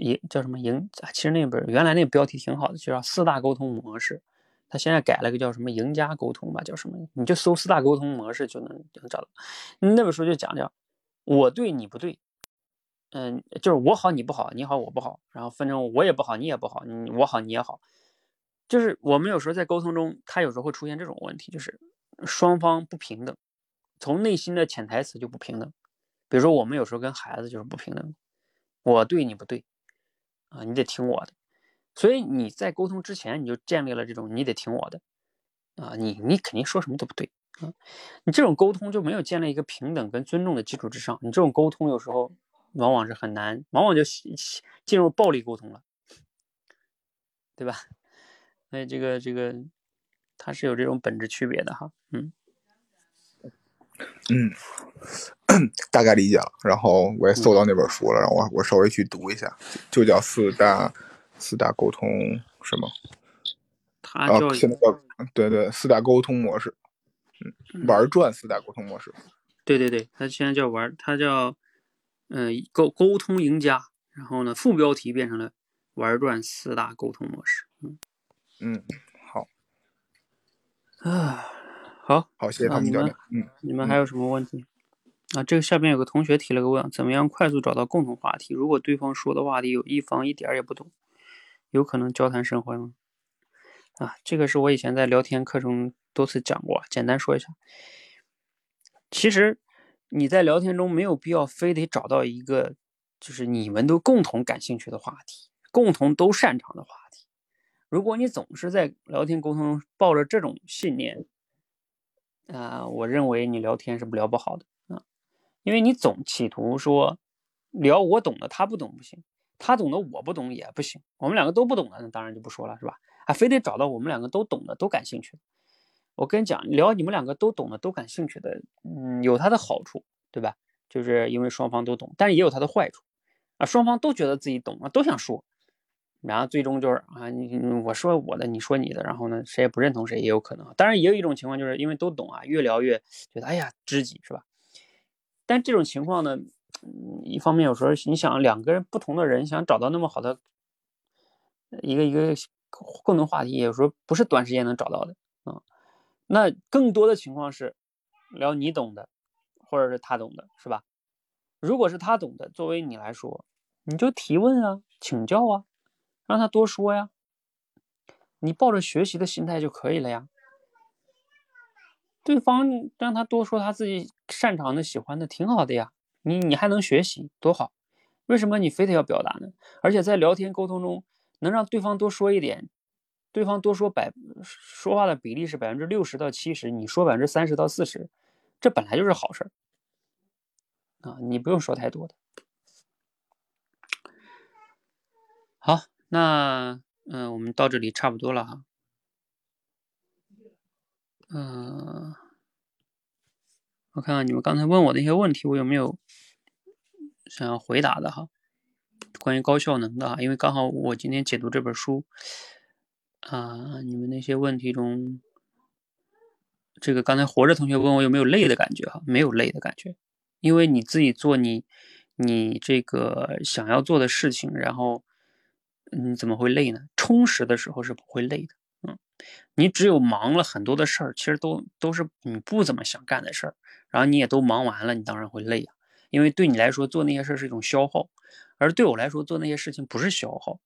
赢叫什么赢？其实那本原来那个标题挺好的，就叫四大沟通模式。他现在改了个叫什么赢家沟通吧，叫什么？你就搜四大沟通模式就能就能找到。那本书就讲讲我对你不对，嗯，就是我好你不好，你好我不好，然后分成我也不好你也不好，你我好你也好。就是我们有时候在沟通中，他有时候会出现这种问题，就是双方不平等，从内心的潜台词就不平等。比如说我们有时候跟孩子就是不平等，我对你不对。啊，你得听我的，所以你在沟通之前，你就建立了这种你得听我的，啊，你你肯定说什么都不对啊，你这种沟通就没有建立一个平等跟尊重的基础之上，你这种沟通有时候往往是很难，往往就进入暴力沟通了，对吧？所以这个这个它是有这种本质区别的哈，嗯嗯。大概理解了，然后我也搜到那本书了，然后我我稍微去读一下，就叫四大四大沟通什么？啊，现在叫对对四大沟通模式，嗯，玩转四大沟通模式。对对对，它现在叫玩，它叫嗯沟沟通赢家，然后呢副标题变成了玩转四大沟通模式。嗯嗯，好啊，好，好，谢谢他们教练。嗯，你们还有什么问题？啊，这个下边有个同学提了个问，怎么样快速找到共同话题？如果对方说的话题有一方一点也不懂，有可能交谈生欢吗？啊，这个是我以前在聊天课程多次讲过，简单说一下。其实你在聊天中没有必要非得找到一个就是你们都共同感兴趣的话题，共同都擅长的话题。如果你总是在聊天沟通抱着这种信念，啊，我认为你聊天是不聊不好的啊。因为你总企图说聊我懂的他不懂不行，他懂的我不懂也不行，我们两个都不懂的那当然就不说了是吧？啊，非得找到我们两个都懂的都感兴趣的。我跟你讲，聊你们两个都懂的都感兴趣的，嗯，有它的好处，对吧？就是因为双方都懂，但是也有它的坏处啊。双方都觉得自己懂啊，都想说，然后最终就是啊，你我说我的，你说你的，然后呢，谁也不认同谁也有可能。当然也有一种情况，就是因为都懂啊，越聊越觉得哎呀知己是吧？但这种情况呢，一方面有时候你想两个人不同的人想找到那么好的一个一个共同话题，有时候不是短时间能找到的啊。那更多的情况是聊你懂的，或者是他懂的，是吧？如果是他懂的，作为你来说，你就提问啊，请教啊，让他多说呀，你抱着学习的心态就可以了呀。对方让他多说他自己擅长的、喜欢的，挺好的呀。你你还能学习，多好。为什么你非得要表达呢？而且在聊天沟通中，能让对方多说一点，对方多说百说话的比例是百分之六十到七十，你说百分之三十到四十，这本来就是好事儿啊。你不用说太多的。好，那嗯，我们到这里差不多了哈。嗯，我看看你们刚才问我那些问题，我有没有想要回答的哈？关于高效能的哈，因为刚好我今天解读这本书啊，你们那些问题中，这个刚才活着同学问我有没有累的感觉哈？没有累的感觉，因为你自己做你你这个想要做的事情，然后你怎么会累呢？充实的时候是不会累的。嗯你只有忙了很多的事儿，其实都都是你不怎么想干的事儿，然后你也都忙完了，你当然会累啊。因为对你来说做那些事儿是一种消耗，而对我来说做那些事情不是消耗，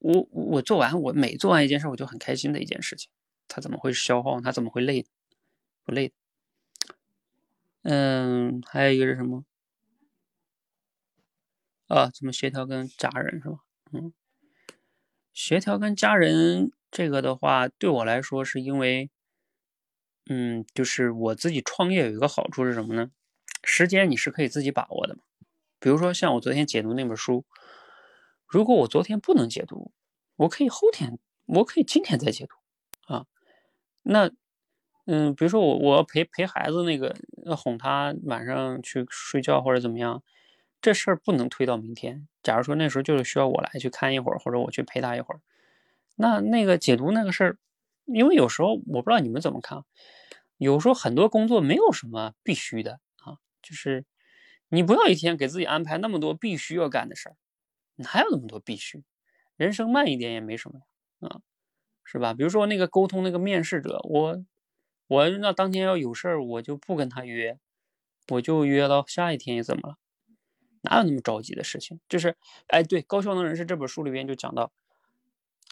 我我做完，我每做完一件事，我就很开心的一件事情。它怎么会消耗？它怎么会累？不累的。嗯，还有一个是什么？啊，怎么协调跟家人是吧？嗯，协调跟家人这个的话，对我来说是因为，嗯，就是我自己创业有一个好处是什么呢？时间你是可以自己把握的。比如说像我昨天解读那本书，如果我昨天不能解读，我可以后天，我可以今天再解读啊。那。嗯，比如说我我要陪陪孩子那个哄他晚上去睡觉或者怎么样，这事儿不能推到明天。假如说那时候就是需要我来去看一会儿，或者我去陪他一会儿，那那个解读那个事儿，因为有时候我不知道你们怎么看，有时候很多工作没有什么必须的啊，就是你不要一天给自己安排那么多必须要干的事儿，哪有那么多必须？人生慢一点也没什么，啊，是吧？比如说那个沟通那个面试者，我。我那当天要有事儿，我就不跟他约，我就约到下一天，也怎么了？哪有那么着急的事情？就是，哎，对，《高效能人士》这本书里边就讲到，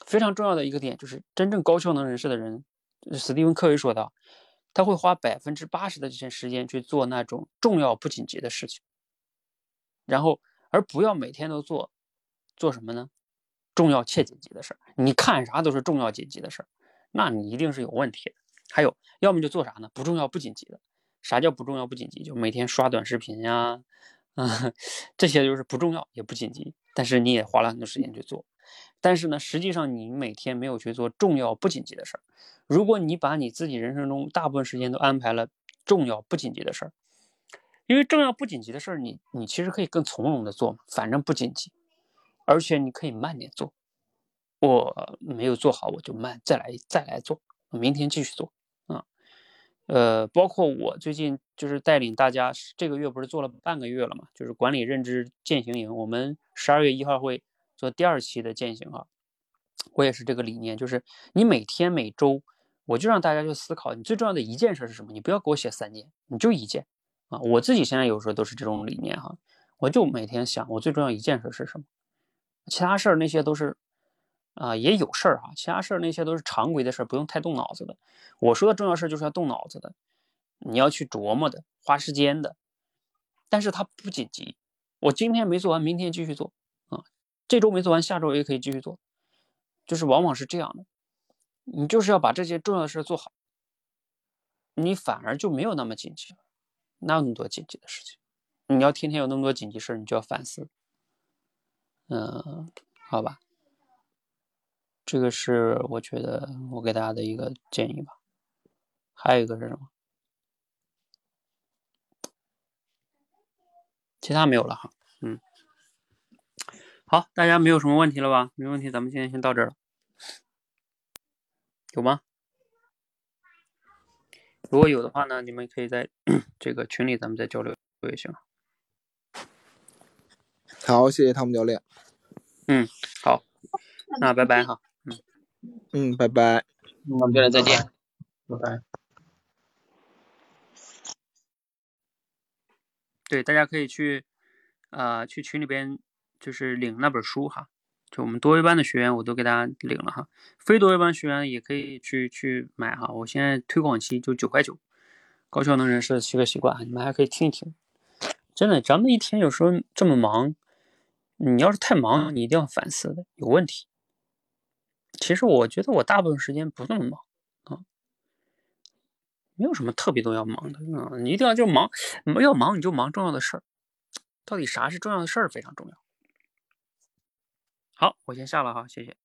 非常重要的一个点，就是真正高效能人士的人，史蒂文·科维说道，他会花百分之八十的这些时间去做那种重要不紧急的事情，然后而不要每天都做，做什么呢？重要且紧急的事儿。你看啥都是重要紧急的事儿，那你一定是有问题的。还有，要么就做啥呢？不重要不紧急的。啥叫不重要不紧急？就每天刷短视频呀，啊这些就是不重要也不紧急，但是你也花了很多时间去做。但是呢，实际上你每天没有去做重要不紧急的事儿。如果你把你自己人生中大部分时间都安排了重要不紧急的事儿，因为重要不紧急的事儿，你你其实可以更从容的做嘛，反正不紧急，而且你可以慢点做。我没有做好，我就慢，再来再来做，明天继续做啊。呃，包括我最近就是带领大家，这个月不是做了半个月了嘛？就是管理认知践行营，我们十二月一号会做第二期的践行啊。我也是这个理念，就是你每天每周，我就让大家去思考，你最重要的一件事是什么？你不要给我写三件，你就一件啊。我自己现在有时候都是这种理念哈，我就每天想，我最重要一件事是什么？其他事儿那些都是。啊，也有事儿哈，其他事儿那些都是常规的事儿，不用太动脑子的。我说的重要事儿就是要动脑子的，你要去琢磨的，花时间的。但是它不紧急，我今天没做完，明天继续做啊。这周没做完，下周也可以继续做，就是往往是这样的。你就是要把这些重要的事做好，你反而就没有那么紧急了。哪有那么多紧急的事情？你要天天有那么多紧急事儿，你就要反思。嗯，好吧。这个是我觉得我给大家的一个建议吧，还有一个是什么？其他没有了哈，嗯，好，大家没有什么问题了吧？没问题，咱们今天先到这儿了，有吗？如果有的话呢，你们可以在 这个群里咱们再交流也行。好，谢谢汤姆教练。嗯，好，那拜拜哈。嗯嗯，拜拜。我们教练再见。拜拜。对，大家可以去啊，去群里边就是领那本书哈。就我们多维班的学员，我都给大家领了哈。非多维班学员也可以去去买哈。我现在推广期就九块九，高效能人士的七个习惯，你们还可以听一听。真的，咱们一天有时候这么忙，你要是太忙，你一定要反思的，有问题。其实我觉得我大部分时间不那么忙，没有什么特别多要忙的啊。你一定要就忙，要忙你就忙重要的事儿。到底啥是重要的事儿非常重要。好，我先下了哈，谢谢。